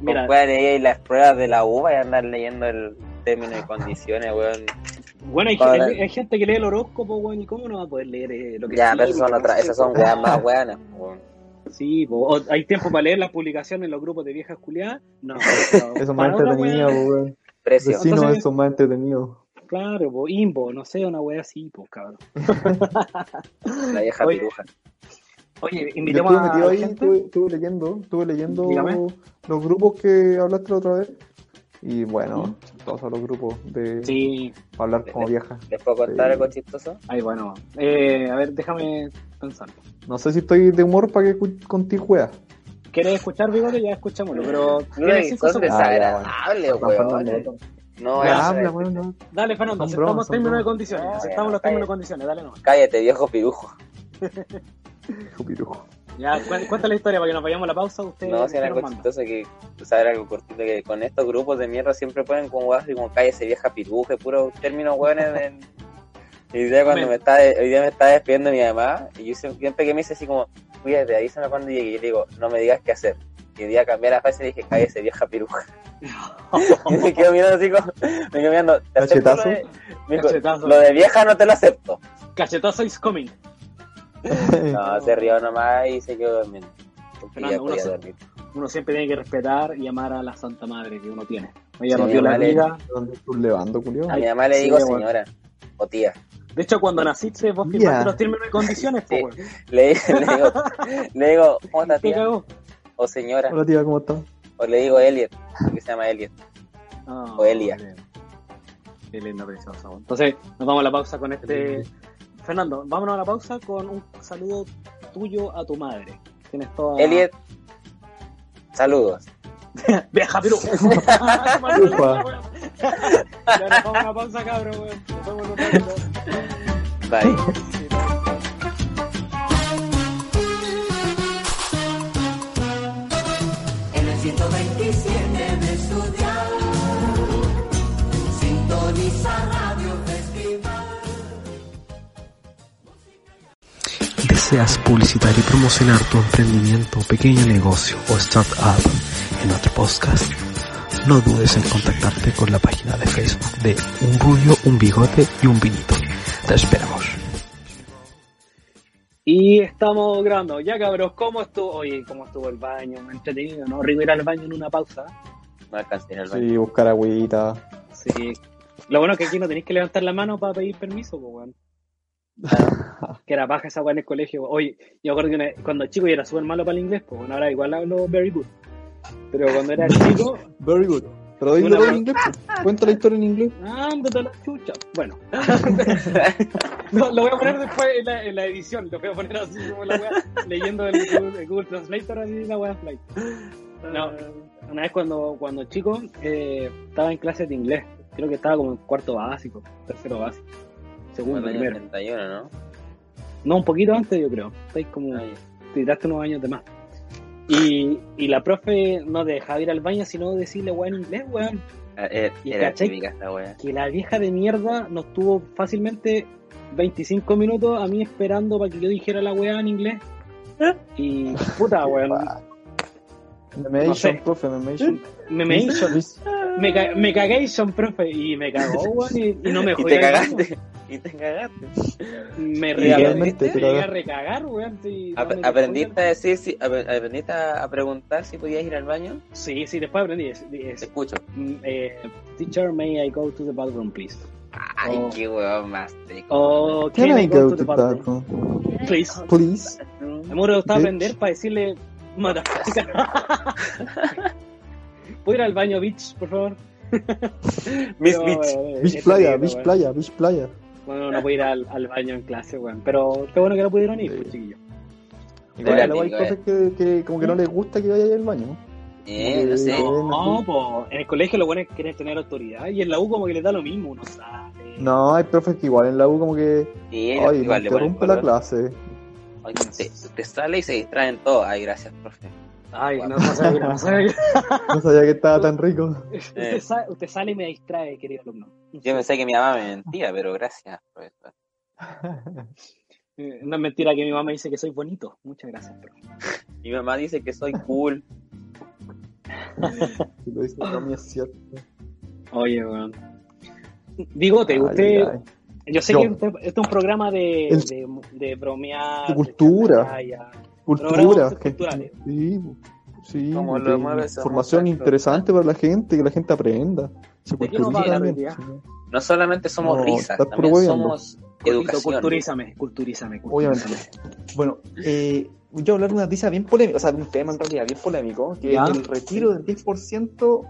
mira, cuál leí las pruebas de la UBA y andar leyendo el término y condiciones, weón. bueno, hay, hay- hay gente que lee el horóscopo, weón, y cómo no va a poder leer eh, lo que Ya, pero esas son otras, esas son weas más weanas, weón. Sí, po. Hay tiempo para leer las publicaciones en los grupos de viejas culiadas. No, no, Eso es más entretenido, weón. Precio. Vecinos, Entonces- eso es más entretenido. Claro, po, Imbo, no sé, una wea así, pues, cabrón. La vieja Oye, piruja. Oye, invitemos estuve a ahí, estuve, estuve leyendo, estuve leyendo Dígame. los grupos que hablaste la otra vez. Y bueno, todos son los grupos de Sí, para hablar como vieja. ¿Les puedo contar Sí. algo chistoso? ay, bueno. Eh, a ver, déjame pensar. No sé si estoy de humor para que contigo juegas. ¿Quieres escuchar, Bigote? Ya escuchámoslo, pero... No, son segundos. desagradables, weón. No, Ya eso habla, es- weón. no. Dale, Fernando, aceptamos términos de condiciones. No, Aceptamos los términos de condiciones, dale no. Cállate, viejo pirujo. Hijo pirujo. Ya, cu- cuenta la historia para que nos vayamos a la pausa. Usted, No, si era algo chistoso que, o sea, era algo cortito que con estos grupos de mierda siempre ponen como weas así como cállese vieja piruja, y puros términos weones de... Y hoy día cuando me está, hoy día me está despidiendo mi mamá, y yo siempre que me dice así como, cuídate, avísame cuando llegue, y yo le digo, no me digas qué hacer. Y hoy día cambié la frase y dije, cállese vieja piruja. y me quedo mirando así como, me quedo mirando, ¿te Cachetazo. Lo de, me dijo, Cachetazo. lo de vieja no te lo acepto. Cachetazo is coming. No, se rió nomás y se quedó durmiendo. Fernando, uno se-. Uno siempre tiene que respetar y amar a la Santa Madre que uno tiene. Ella Sí, nos dio la vale. vida. ¿Dónde estás levando, Julio? A mi mamá le Sí, digo bueno. señora o tía. De hecho, cuando naciste, vos firmaste Ya. los términos y condiciones, Sí. Le, le digo, le digo, ¿cómo estás Te tía? O señora. Hola tía, ¿cómo estás? O le digo Elliot, que se llama Elliot. Ah, O Elia. Qué lindo, precioso. Entonces, nos vamos a la pausa con este. Fernando, vámonos a la pausa con un saludo tuyo a tu madre. Tienes toda. Elliot, saludos. Vieja piru. Ufa. ya nos vamos a la pausa, cabrón, weón. Nos vemos en un ratito. Bye. ¿Deseas publicitar y promocionar tu emprendimiento, pequeño negocio o startup en nuestro podcast? No dudes en contactarte con la página de Facebook de Un Rubio, Un Bigote y Un Vinito. Te esperamos. Y estamos grabando. Ya, cabros, ¿cómo estuvo? Oye, ¿cómo estuvo el baño? Entretenido, ¿no? Rico ir al baño en una pausa. No alcancé en el baño. Sí, buscar agüita. Sí. Lo bueno es que aquí no tenéis que levantar la mano para pedir permiso, pues, que era baja esa weá en el colegio. Oye, yo me acuerdo que una- cuando chico yo era súper malo para el inglés, pues bueno, ahora igual hablo very good. Pero cuando era chico, Very good. Pero dilo en inglés. pues. Cuenta la historia en inglés. ándate a la chucha. Bueno. No, lo voy a poner después en la, en la edición, lo voy a poner así como la weá, leyendo el Google, el Google Translator, así la weá flight. No, una vez cuando, cuando chico eh, estaba en clases de inglés, creo que estaba como en cuarto básico, tercero básico, segundo, Bueno, primero. 31, ¿no? No, un poquito antes yo creo, estáis como, Ay, tiraste unos años de más. Y, y la profe no dejaba ir al baño, sino decirle weón en inglés, weón. eh, ¿Y Era cachai? típica esta wea. Que la vieja de mierda nos tuvo fácilmente 25 minutos a mí esperando para que yo dijera la weá en inglés. Y puta, weón. Memation, No sé. profe, memation. Me me hizo, Miss- me, ca- me cagation, profe, y me cagó, weón, y, y no me Y jodió. te cagaste. Y te cagaste. Me Y re- realmente me te a recagar, weón. no Ap- ¿Aprendiste a decir, si, ap- aprendiste a, a preguntar si podías ir al baño? Sí, sí, después aprendí. es- es- Te escucho. mm, eh, teacher, may I go to the bathroom, please? Ay, Oh. qué huevón más rico. Oh, Can can I go to the bathroom, bathroom? please? Please. Me de Bitch. aprender para decirle motherfucker. ¿Puedo ir al baño, bitch, por favor? Miss Beach. weón, Beach es playa, beach playa, beach playa. Bueno, no puedo ir al, al baño en clase, weón. Pero qué bueno que no pudieron ir, Sí. pues, chiquillos. Igual hay cosas que, que como que no les gusta que vaya al baño. Eh, no sé. No, po, en el colegio lo bueno es querer tener autoridad y en la U como que les da lo mismo, uno sabe. No, hay profes que igual en la U como que, Sí, ay, igual interrumpe la color. clase. Ay, te, te sale y se distraen todos. Ay, gracias, profe. Ay, no, no sabe, no sabe. No sabía que estaba tan rico. Usted, sa- usted sale y me distrae, querido alumno. Yo pensé que mi mamá me mentía, pero gracias, profesor. Eh, No es mentira que mi mamá dice que soy bonito. Muchas gracias, profe. Mi mamá dice que soy cool. Si lo dice mí es cierto. Oye, weón. Bigote, Ay, usted. ay. Yo sé Yo. que usted- este es un programa de, El- de, de bromear. De cultura. Cultura, culturales. Sí, sí. Como lo información interesante para la gente, que la gente aprenda. Se ¿De qué nos va a culturiza? No solamente somos No, risas, también somos educación. culturízame, culturízame, Obviamente. Bueno, eh, voy a hablar de una noticia bien polémica, o sea, de un tema en realidad bien polémico, que Ya. es el retiro del 10%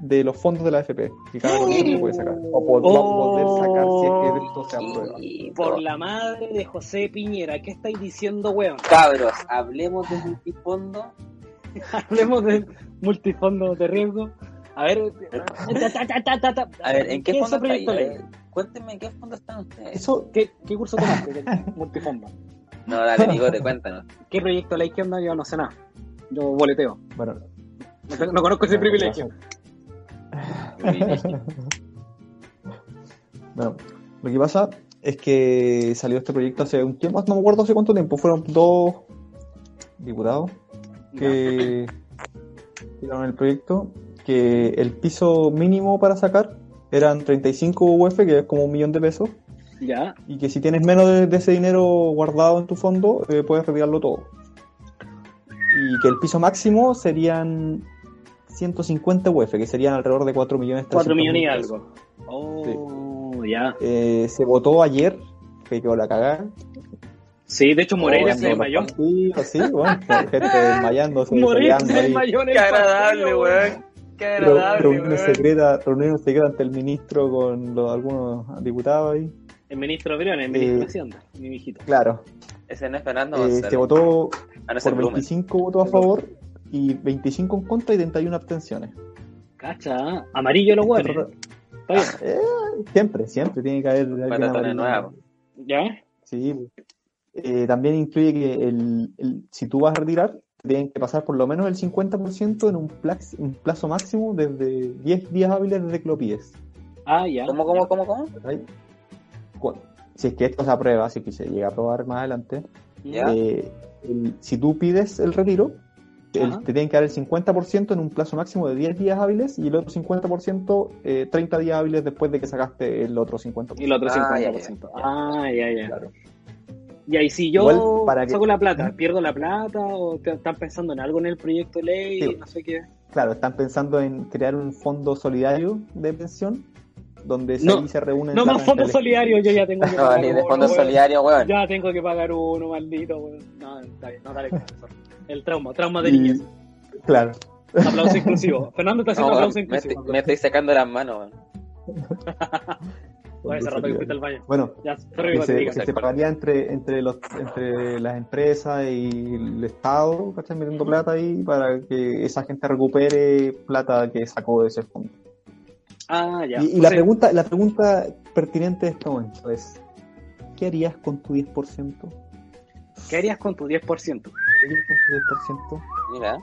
de los fondos de la AFP, que cada uno puede sacar, o po- va a poder sacar si es que esto se aprueba. Y Por la madre de José Piñera, ¿qué estáis diciendo, weón? Cabros, hablemos de multifondo. Hablemos de multifondos de riesgo. A ver, ta, ta, ta, ta, ta, ta. A ver, ¿en qué, es fondo proyecto ver, Cuéntenme en qué fondo están ustedes. Eso, ¿Qué, ¿Qué curso tomaste del multifondo? No, dale, Bigote, cuéntanos. ¿Qué proyecto de que onda? Yo no sé nada. Yo boleteo. bueno, No, conozco ese Bueno, privilegio. Bueno, lo que pasa es que salió este proyecto hace un tiempo, no me acuerdo hace cuánto tiempo, fueron dos diputados que tiraron el proyecto, que el piso mínimo para sacar eran 35 UF, que es como un millón de pesos, Ya. y que si tienes menos de, de ese dinero guardado en tu fondo, eh, puedes retirarlo todo. Y que el piso máximo serían 150 UF, que serían alrededor de 4 millones 4 300 millones y algo. Oh, ya. Eh, se votó ayer, que quedó la cagada. Sí, de hecho Moreira se Jugando desmayó. partidos, Sí, bueno, gente desmayándose, Moreira peleando se ahí. desmayó en el Qué agradable, weón. Qué agradable, Reuniones weón. secretas, reuniones secretas ante el ministro con los, algunos diputados ahí. El ministro Briones, el ministro Eh, de Hacienda, mi mijito. Claro, Ese no es Fernando eh, se votó Ah, por Blumen. 25 votos a favor y 25 en contra y 31 abstenciones. Cacha, ¿eh? amarillo los hueones. Está bien. Eh, siempre, siempre tiene que haber nueva. ¿Ya? Sí. Eh, también incluye que el, el- si tú vas a retirar, tienen que pasar por lo menos el 50% en un, plax- un plazo máximo desde 10 días hábiles desde que lo pides. Ah, ya. ¿Cómo, cómo, cómo, cómo? Si es que esto se aprueba, si es que se llega a aprobar más adelante, Ya. eh, el- si tú pides el retiro, el- te tienen que dar el 50% en un plazo máximo de 10 días hábiles y el otro 50% eh, 30 días hábiles después de que sacaste el otro 50%. Y el otro Ah, 50%. ya, ya, Ah, ya, ya. Claro. Y ahí si yo Igual, para que- saco la plata. ¿pierdo la plata? ¿O te- están pensando en algo en el proyecto de ley? Sí. No sé qué. Claro, están pensando en crear un fondo solidario de pensión donde se- No, ahí se reúnen. No más fondos solidarios, yo ya tengo que No, pagar ni de uno, fondo weón. solidario, weón. Ya tengo que pagar uno, maldito, weón. No, está bien, no, dale, profesor. El trauma, trauma de Y- niñez. Claro. Aplauso inclusivo. Fernando está haciendo No, aplauso inclusivo. estoy, me estoy sacando las manos, weón. Oye, hace rato que fuiste al baño. Bueno, Ya, que se, que se pagaría entre, entre, los, entre las empresas y el Estado, ¿cachai? Metiendo plata ahí para que esa gente recupere plata que sacó de ese fondo. Ah, ya. Y, la, pregunta, la pregunta pertinente de este momento es, ¿qué harías con tu 10%? ¿Qué harías con tu 10%? ¿Qué harías con tu 10%? Mira.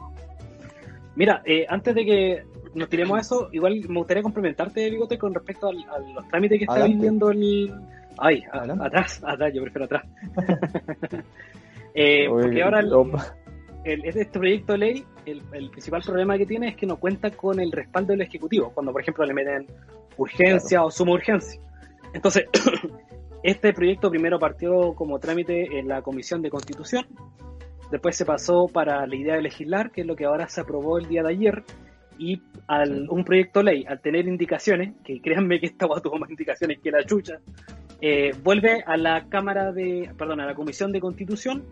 Mira, eh, antes de que nos tiremos a eso, igual me gustaría complementarte, Bigote, con respecto al- a los trámites que está viviendo el... Ay, a- atrás, atrás, yo prefiero atrás. Eh, porque ahora el, el- este proyecto de ley, el, el principal problema que tiene es que no cuenta con el respaldo del Ejecutivo, cuando por ejemplo le meten urgencia o suma urgencia. Entonces, este proyecto primero partió como trámite en la Comisión de Constitución, después se pasó para la idea de legislar, que es lo que ahora se aprobó el día de ayer, y al, un proyecto de ley, al tener indicaciones, que créanme que esta tuvo más indicaciones que la chucha, eh, vuelve a la Cámara de, perdón, a la Comisión de Constitución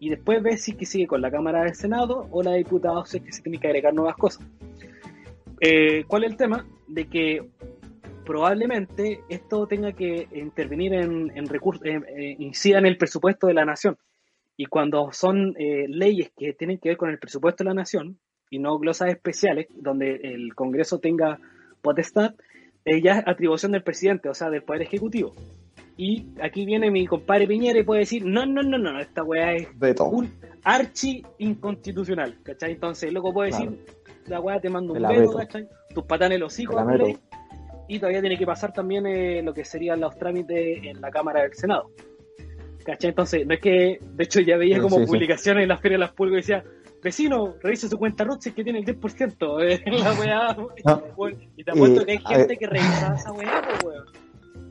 y después ve si que sigue con la Cámara del Senado o la de Diputados si es que se tiene que agregar nuevas cosas. Eh, ¿Cuál es el tema? De que probablemente esto tenga que intervenir en, en recursos, eh, incida en el presupuesto de la nación. Y cuando son eh, leyes que tienen que ver con el presupuesto de la nación, y no glosas especiales, donde el Congreso tenga potestad, eh, ya es atribución del presidente, o sea, del Poder Ejecutivo. Y aquí viene mi compadre Piñera y puede decir, no, no, no, no, esta weá es Veto. un archi inconstitucional, ¿cachai? Entonces, el loco puede decir, la weá te manda un veto. ¿cachai? Tus patanes los hijos, y todavía tiene que pasar también eh, lo que serían los trámites en la Cámara del Senado. ¿Cachai? Entonces, no es que, de hecho, ya veía Sí, como sí, sí. publicaciones en las ferias de las pulgas y decía, vecino, revise su cuenta RUT si es que tiene el 10%. eh, la weá. Bueno, y te apuesto Eh, que hay gente que revisa esa weá, pues, weón.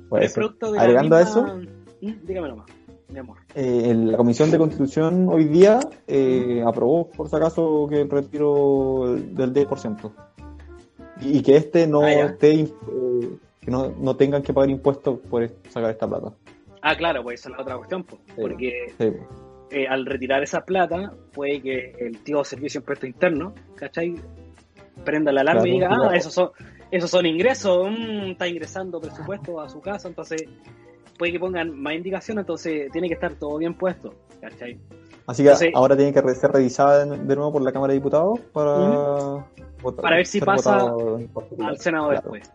Puede Es ser. producto de la Agregando a misma- eso, Mm, Dígame nomás, mi amor. eh, la Comisión de Constitución hoy día eh, aprobó, por si acaso, que el retiro del 10%. Y, y que este no Ah, esté, eh, que no, no tengan que pagar impuestos por sacar esta plata. Ah, claro, pues esa es la otra cuestión, pues, Sí. porque Sí. eh, al retirar esa plata, puede que el tío Servicio de Impuestos Internos, ¿cachai? Prenda la alarma y diga, Claro, ah, esos son, esos son ingresos, mm, está ingresando presupuesto a su casa, entonces puede que pongan más indicaciones, entonces tiene que estar todo bien puesto, ¿cachai? Así que Entonces- ahora tiene que ser revisada de nuevo por la Cámara de Diputados para, votar- Para ver si pasa. Al Senado Claro. después.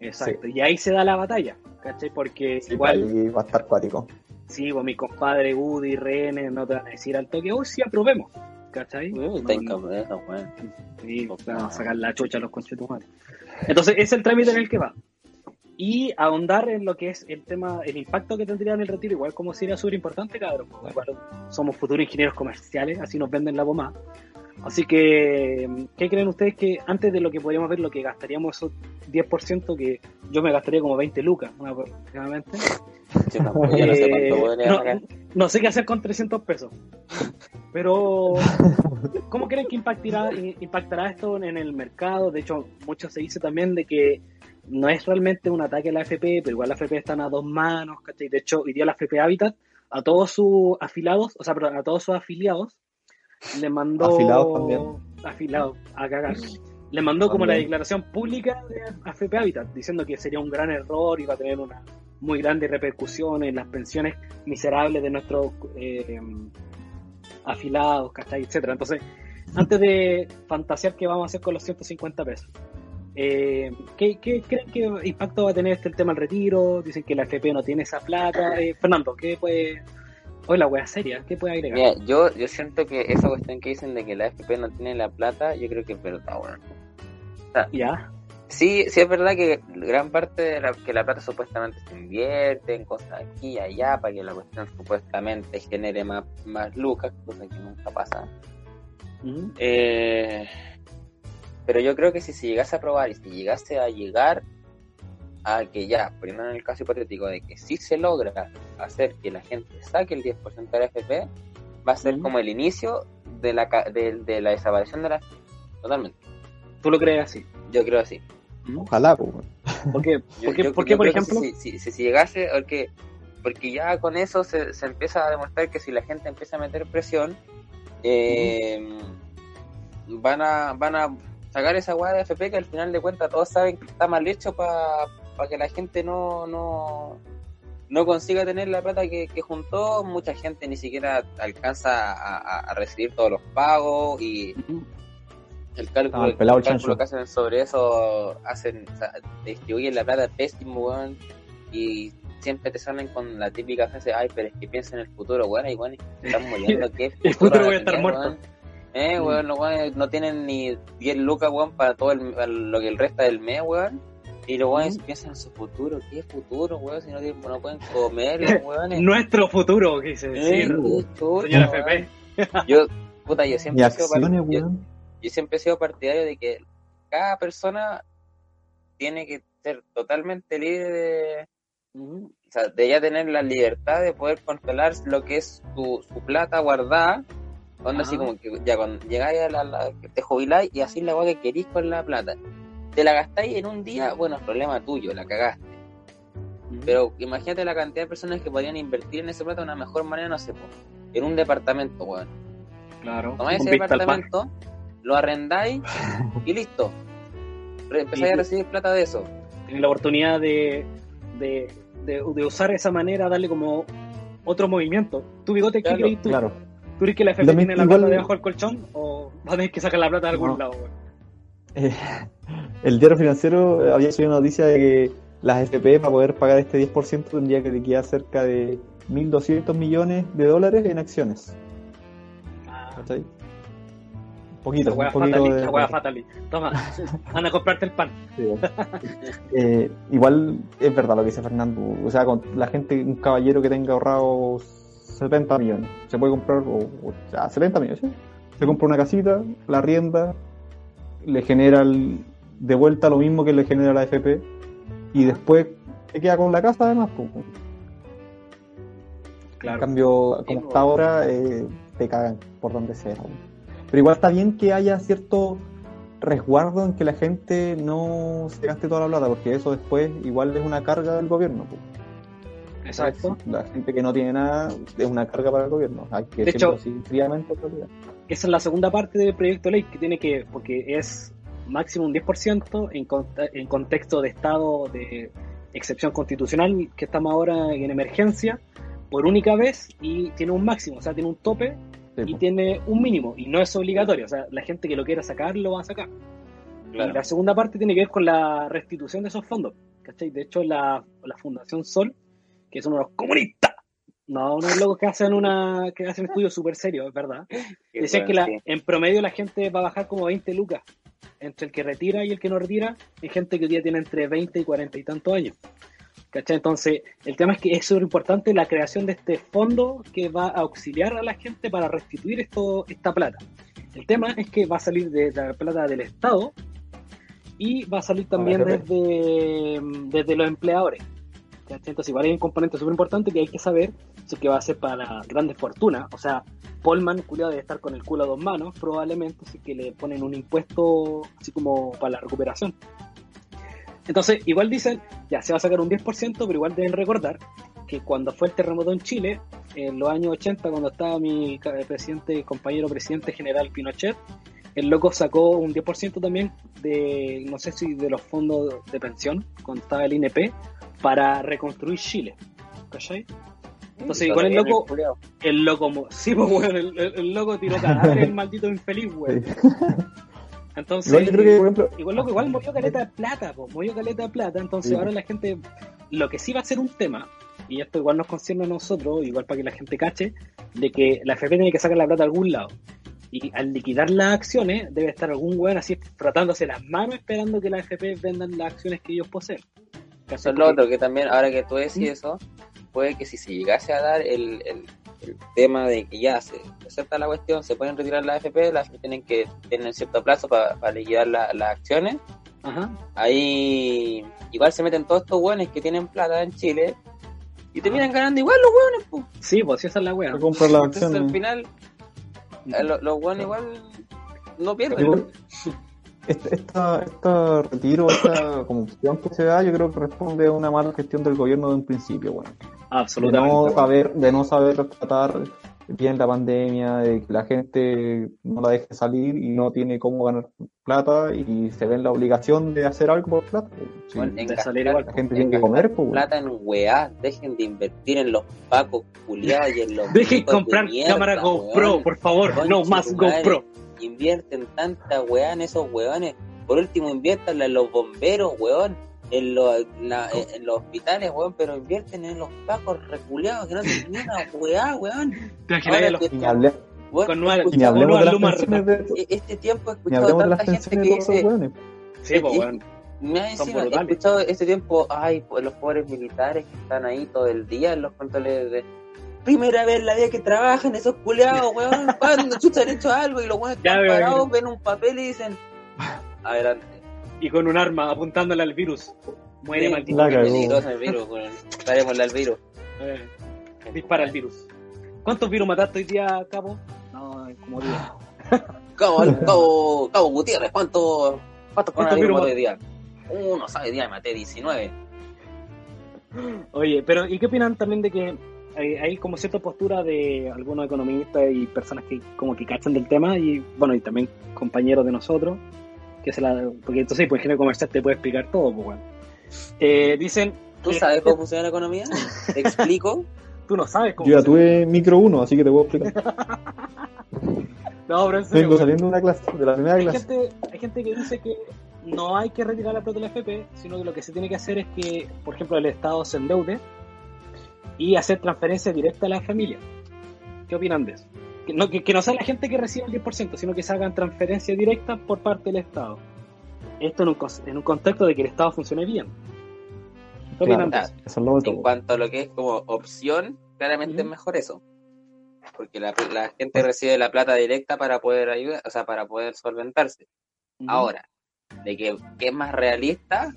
Exacto, y ahí se da la batalla, ¿cachai? Porque Sí, igual, ahí va a estar cuático. sí, pues mi compadre Woody, René, no te van a decir al toque, oh, sí, aprobemos, ¿cachai? Uy, está No, weón. Sí, sacar la chucha a los conchetumares. Entonces, es el trámite en el que va. Y ahondar en lo que es el tema, el impacto que tendría en el retiro, igual como sería súper importante, cabrón. Igual somos futuros ingenieros comerciales, así nos venden la goma. Así que, ¿qué creen ustedes que antes de lo que podríamos ver, lo que gastaríamos esos 10%, que yo me gastaría como 20 lucas, aproximadamente? Yo tampoco, yo no sé cuánto Eh, no, sé qué hacer con 300 pesos. Pero, ¿cómo creen que impactará, impactará esto en el mercado? De hecho, mucho se dice también de que no es realmente un ataque a la FP, pero igual la FP están a dos manos, ¿cachai? De hecho, hoy día la FP Habitat, a todos sus afilados, o sea, perdón, a todos sus afiliados, le mandó... Afilados también. Afilados, a cagar. Le mandó como la declaración pública de AFP Habitat, diciendo que sería un gran error y va a tener una muy grande repercusión en las pensiones miserables de nuestros eh, afilados, ¿cachai? etcétera. Entonces, antes de fantasear qué vamos a hacer con los 150 pesos, eh, ¿qué, qué creen que impacto va a tener este el tema del retiro? Dicen que la FP no tiene esa plata. Eh, Fernando, ¿qué puede...? Hoy la wea seria, ¿qué puede agregar? Mira, yo, yo siento que esa cuestión que dicen de que la FP no tiene la plata, yo creo que es verdad, weón. Ya, Sí, sí es verdad que gran parte de la, que la plata supuestamente se invierte en cosas aquí y allá para que la cuestión supuestamente genere más, más lucas, cosa que nunca pasa. Ujú. Eh, pero yo creo que si se llegase a probar y si llegase a llegar a que ya, primero en el caso hipotético de que sí se logra hacer que la gente saque el 10% de la FP, va a ser como el inicio de la, ca- de, de la desaparición de la FP. Totalmente. ¿Tú lo crees así? Yo creo así. Ojalá, pues. ¿Por qué, Yo- ¿Por qué, yo- por, yo ejemplo? Si, si, si- si llegase, porque, porque ya con eso se, se empieza a demostrar que si la gente empieza a meter presión, eh, van a van a sacar esa hueá de FP que al final de cuentas todos saben que está mal hecho para que la gente no, no, no consiga tener la plata que, que juntó. Mucha gente ni siquiera alcanza a, a- a recibir todos los pagos y el cálculo, Ah, el cálculo que hacen sobre eso, hacen, o sea, distribuyen la plata pésimo, weón, y siempre te salen con la típica frase, ay, pero es que piensa en el futuro, weón, y weón, están muriendo, ¿qué El futuro voy a estar muerto. weón? Eh, Mm. weón, los weones no tienen ni 10 lucas, weón, para todo el, para lo que el resta del mes, weón. Y los weones Mm. piensan en su futuro, ¿qué futuro, weón? Si no, tienen- no pueden comer, los weones. Nuestro futuro, quise decir. chucha, Señora. FP. Yo, puta, yo siempre he sido par- acciones, yo- yo siempre he sido partidario de que cada persona tiene que ser totalmente libre de, o sea, de ya tener la libertad de poder controlar lo que es su, su plata guardada. Onda así Ajá. como que ya cuando llegáis a la, la- que te jubiláis y así la weá que queréis con la plata. Te la gastáis en un día, bueno, es problema tuyo, la cagaste. Pero imagínate la cantidad de personas que podrían invertir en esa plata de una mejor manera, no sé, en un departamento, weón. Claro. Tomáis ese departamento, lo arrendáis y listo. Empezáis Y- a recibir plata de eso. Tienes la oportunidad de, de, de, de usar esa manera, darle como otro movimiento. Tu bigote, ¿qué Claro, crees tú? Claro. ¿Tú ¿Tú crees que la FP tiene la igual- plata debajo del colchón o va a tener que sacar la plata de algún No. lado, weón? Eh, el diario financiero eh, había subido una noticia de que las FP para poder pagar este 10% tendría que liquidar cerca de 1.200 millones de dólares en acciones. Ah, ¿Cachai? Un poquito, un poquito fatali, de... Toma, anda a comprarte el pan. Sí. Eh, igual es verdad lo que dice Fernando. O sea, con la gente, un caballero que tenga ahorrado 70 millones, se puede comprar, o, o sea, 70 millones, ¿sí? Se compra una casita, la rienda, le genera el- de vuelta lo mismo que le genera la FP y después se queda con la casa además. pues. En cambio, como está ahora, eh, te cagan por donde sea. Pero igual está bien que haya cierto resguardo en que la gente no se gaste toda la plata, porque eso después igual es una carga del gobierno. pues. Exacto. La gente que no tiene nada es una carga para el gobierno. Hay que De decirlo hecho- así fríamente. Esa es la segunda parte del proyecto de ley que tiene que, porque es máximo un 10% en, en contexto de estado de excepción constitucional, que estamos ahora en emergencia, por única vez, y tiene un máximo, o sea, tiene un tope Sí, y pues. tiene un mínimo, y no es obligatorio, o sea, la gente que lo quiera sacar lo va a sacar. Y la segunda parte tiene que ver con la restitución de esos fondos, ¿cachai? De hecho, la, la Fundación Sol, que son unos comunistas, no unos locos que hacen una que hacen estudios súper serios, es verdad. Decían bueno, que la, sí. en promedio la gente va a bajar como 20 lucas. Entre el que retira y el que no retira, hay gente que hoy día tiene entre 20 y 40 y tantos años. ¿Cachai? Entonces, el tema es que es súper importante la creación de este fondo que va a auxiliar a la gente para restituir esto, esta plata. El tema es que va a salir de la plata del Estado y va a salir también AFP. desde, desde los empleadores. ¿Cachai? Entonces, igual hay un componente súper importante que hay que saber si que va a ser para grandes fortunas. O sea, Polman, culiado, debe estar con el culo a dos manos, probablemente, si que le ponen un impuesto así como para la recuperación. Entonces, igual dicen, ya se va a sacar un 10%, pero igual deben recordar que cuando fue el terremoto en Chile, en los años 80, cuando estaba mi ca- presidente, compañero presidente general Pinochet, el loco sacó un 10% también de, no sé si de los fondos de pensión, cuando estaba el INP, para reconstruir Chile. ¿Cachai? Entonces, igual el loco, el loco, sí, pues, weón, el, el- el loco tiró cadáver, el maldito infeliz. Sí. Entonces, Igual yo creo que, por ejemplo, igual loco, igual movió caleta de plata, pues, movió caleta de plata, entonces Sí. ahora la gente, lo que sí va a ser un tema, y esto igual nos concierne a nosotros, igual para que la gente cache, de que la FP tiene que sacar la plata a algún lado. Y al liquidar las acciones, debe estar algún weón así frotándose las manos esperando que la FP vendan las acciones que ellos poseen. Eso es lo otro, que también, ahora que tú decís ¿Mm? eso, puede que si se llegase a dar el, el, el tema de que ya se acepta la cuestión, se pueden retirar las AFP, las AFP tienen que tener cierto plazo para liquidar la- las acciones, Ajá. ahí igual se meten todos estos hueones que tienen plata en Chile y terminan ganando igual los hueones, pues. Sí, pues sí, esa es la las Entonces al final, eh, lo- los hueones igual no pierden. Este, esta, esta retiro, esta como opción que se da, yo creo que responde a una mala gestión del gobierno de un principio, bueno. De Absolutamente. no saber, de no saber tratar bien la pandemia, de que la gente no la deje salir y no tiene cómo ganar plata y se ve en la obligación de hacer algo por plata. Sí, Bueno, en de gastar- salir igual. la gente en tiene que comer, pues, plata en weá, dejen de invertir en los pacos culiados y en los Dejen mitos de comprar mierda, cámara GoPro, weón. por favor, no más. GoPro. Invierten tanta weá en esos weones. Por último, inviértanla en los bomberos, weón. En, los la- en los hospitales, weón. Pero invierten en los pacos reculeados que no tienen ni una weá, weón. Te imaginas los- que- weón, Con y ni hablemos de las Luma pensiones de, e- Este tiempo he escuchado de tanta gente que dice. Sí, pues, weón. Me Son encima, he escuchado este tiempo, ay, pues, los pobres militares que están ahí todo el día en los controles de... Primera vez en la vida que trabajan esos culeados, weón, cuando chucha han hecho algo y los weones están parados, ven un papel y dicen, adelante. Y con un arma apuntándole al virus. Muere Sí, maldito. Peligroso el virus. Parémosle al virus. Eh, dispara el virus. ¿Cuántos virus mataste hoy día, Cabo? No, como 10. Cabo, Cabo, Cabo Gutiérrez, ¿cuánto, ¿cuántos ¿Cuántos coronavirus virus mató hoy día? Uno sabe, día maté 19. Oye, pero ¿y qué opinan también de que hay, hay como cierta postura de algunos economistas y personas que como que cachan del tema y bueno, y también compañeros de nosotros, que se la... Porque entonces, pues, ingeniero comercial te puede explicar todo, pues, bueno. Eh, dicen... ¿Tú sabes cómo funciona la economía? ¿Te explico? Tú no sabes cómo... Yo ya tuve micro uno, así que te puedo explicar. No, pero en serio, Vengo saliendo de una clase, de la primera hay clase. gente, hay gente que dice que no hay que retirar la plata del FP, sino que lo que se tiene que hacer es que, por ejemplo, el Estado se endeude y hacer transferencias directas a la familia. ¿Qué opinan de eso? Que no, que, que no sea la gente que reciba el 10%, sino que se hagan transferencias directas por parte del Estado. Esto en un, en un contexto de que el Estado funcione bien. ¿Qué opinan Claro, eso? eso es lo En todo. cuanto a lo que es como opción, claramente es mejor eso. Porque la, la gente recibe la plata directa para poder ayudar, o sea, para poder solventarse. Ahora, de que, que es más realista,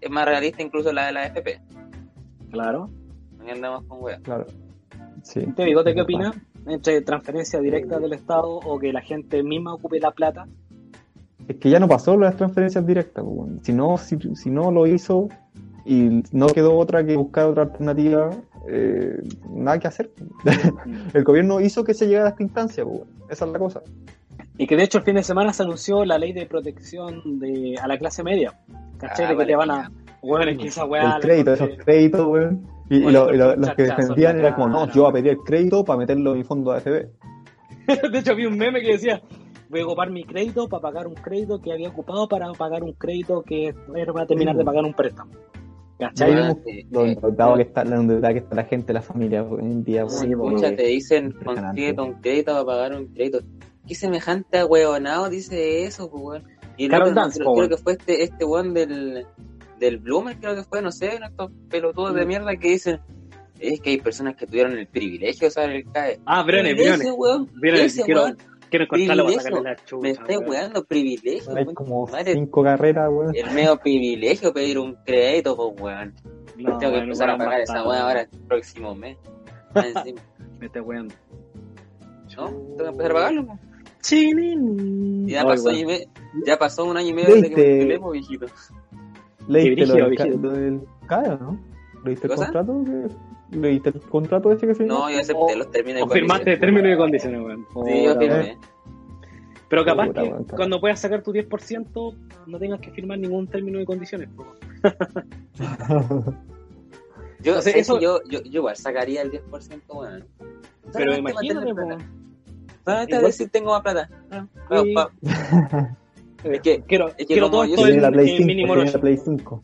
es más realista incluso la de la FP. Claro. No andamos con weas. Claro. Sí. ¿Te bigote qué opina? Entre transferencia directa del Estado o que la gente misma ocupe la plata. Es que ya no pasó las transferencias directas. pues. Si no, si, si no lo hizo y no quedó otra que buscar otra alternativa, eh, nada que hacer. el gobierno hizo que se llegara a esta instancia. pues, weón. Esa es la cosa. Y que de hecho el fin de semana se anunció la ley de protección de, a la clase media. ¿Cachai? Ah, de que vale, te van a. Bueno, es que esa weá. el crédito, esos créditos, weón. Y, y lo- y lo- los que defendían era como, no, yo voy a pedir el crédito para meterlo en mi fondo AFB. de hecho, vi un meme que decía: Voy a ocupar mi crédito para pagar un crédito que había ocupado para pagar un crédito que era para terminar Sí, de pagar un préstamo. ¿Cachai? Ah, vemos lo endeudado que está, lo que está la gente, la familia hoy en día. Sí, Muchas te dicen, consíguete un crédito para pagar un crédito. ¿Qué semejante a huevonao dice eso, pues, weón? Y el Carol otro, Dance, creo, weón. que fue este, este weón del, del Bloomer, creo que fue, no sé, estos pelotudos de Mm. mierda que dicen, es que hay personas que tuvieron el privilegio de usar el CAE. Ah, Briones, Ese Briones. weón, Briones, quiero, weón, quiero encontrarlo para privilegio. sacarle la chucha. me estoy weón. weando, privilegio. Hay weón. como Madre, cinco carreras, weón. el medio privilegio pedir un crédito, pues, weón. No, Tengo que empezar a weón pagar esa weá ahora el próximo mes. Me estoy weando. ¿No? Tengo que empezar a pagarlo, pues. Chilín. Y ya pasó, weón. año y me- ya pasó un año y medio desde que me viejito. ¿Leíste lo del, CAE, no? ¿Leíste el ¿Cosa? contrato? que- ¿Leíste el contrato ese que se No, yo acepté los términos y O firmaste términos y condiciones, weón. Sí, yo firmé. Pero capaz que cuando puedas sacar tu 10% no tengas que firmar ningún término y condiciones. Yo, O sea, sé eso- yo, yo, yo igual sacaría el 10%, weón. Pero imagínate. Solamente a si tengo más plata. Ah, Pa- sí. pa- Es que- quiero, es que quiero todo yo esto en, la Play en 5, mínimo la. Play 5.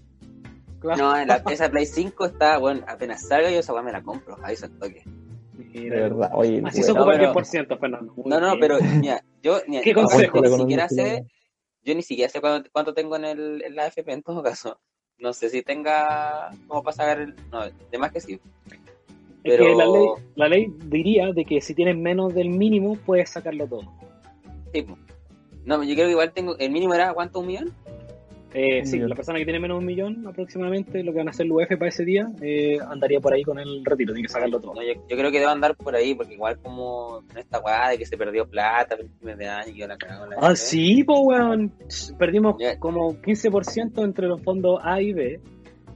Claro. No, en la- esa Play 5 está, bueno, apenas salga yo esa weá me la compro. Ahí se toque. De verdad, oye, Así se ocupa el pero- 10%, Fernando. Muy No, no, bien. pero mira, yo ni, ¿Qué yo consejo? ni siquiera sé, yo ni siquiera sé cuánto, cuánto tengo en, el, en la FP en todo caso. No sé si tenga como para sacar el... No, de más que sí. Es Pero... que la ley, la ley diría de que si tienes menos del mínimo puedes sacarlo todo. sí. No, yo creo que igual tengo... ¿El mínimo era cuánto? ¿Un millón? Eh, Un sí, millón. la persona que tiene menos de un millón aproximadamente, lo que van a hacer el UF para ese día, eh, andaría por ahí con el retiro, tiene que sacarlo todo. No, yo, yo creo que debe andar por ahí, porque igual como con esta weá de que se perdió plata a principios de año y yo la cago en la Ah, sí, pues weón. Perdimos Ya. como 15% entre los fondos A y B.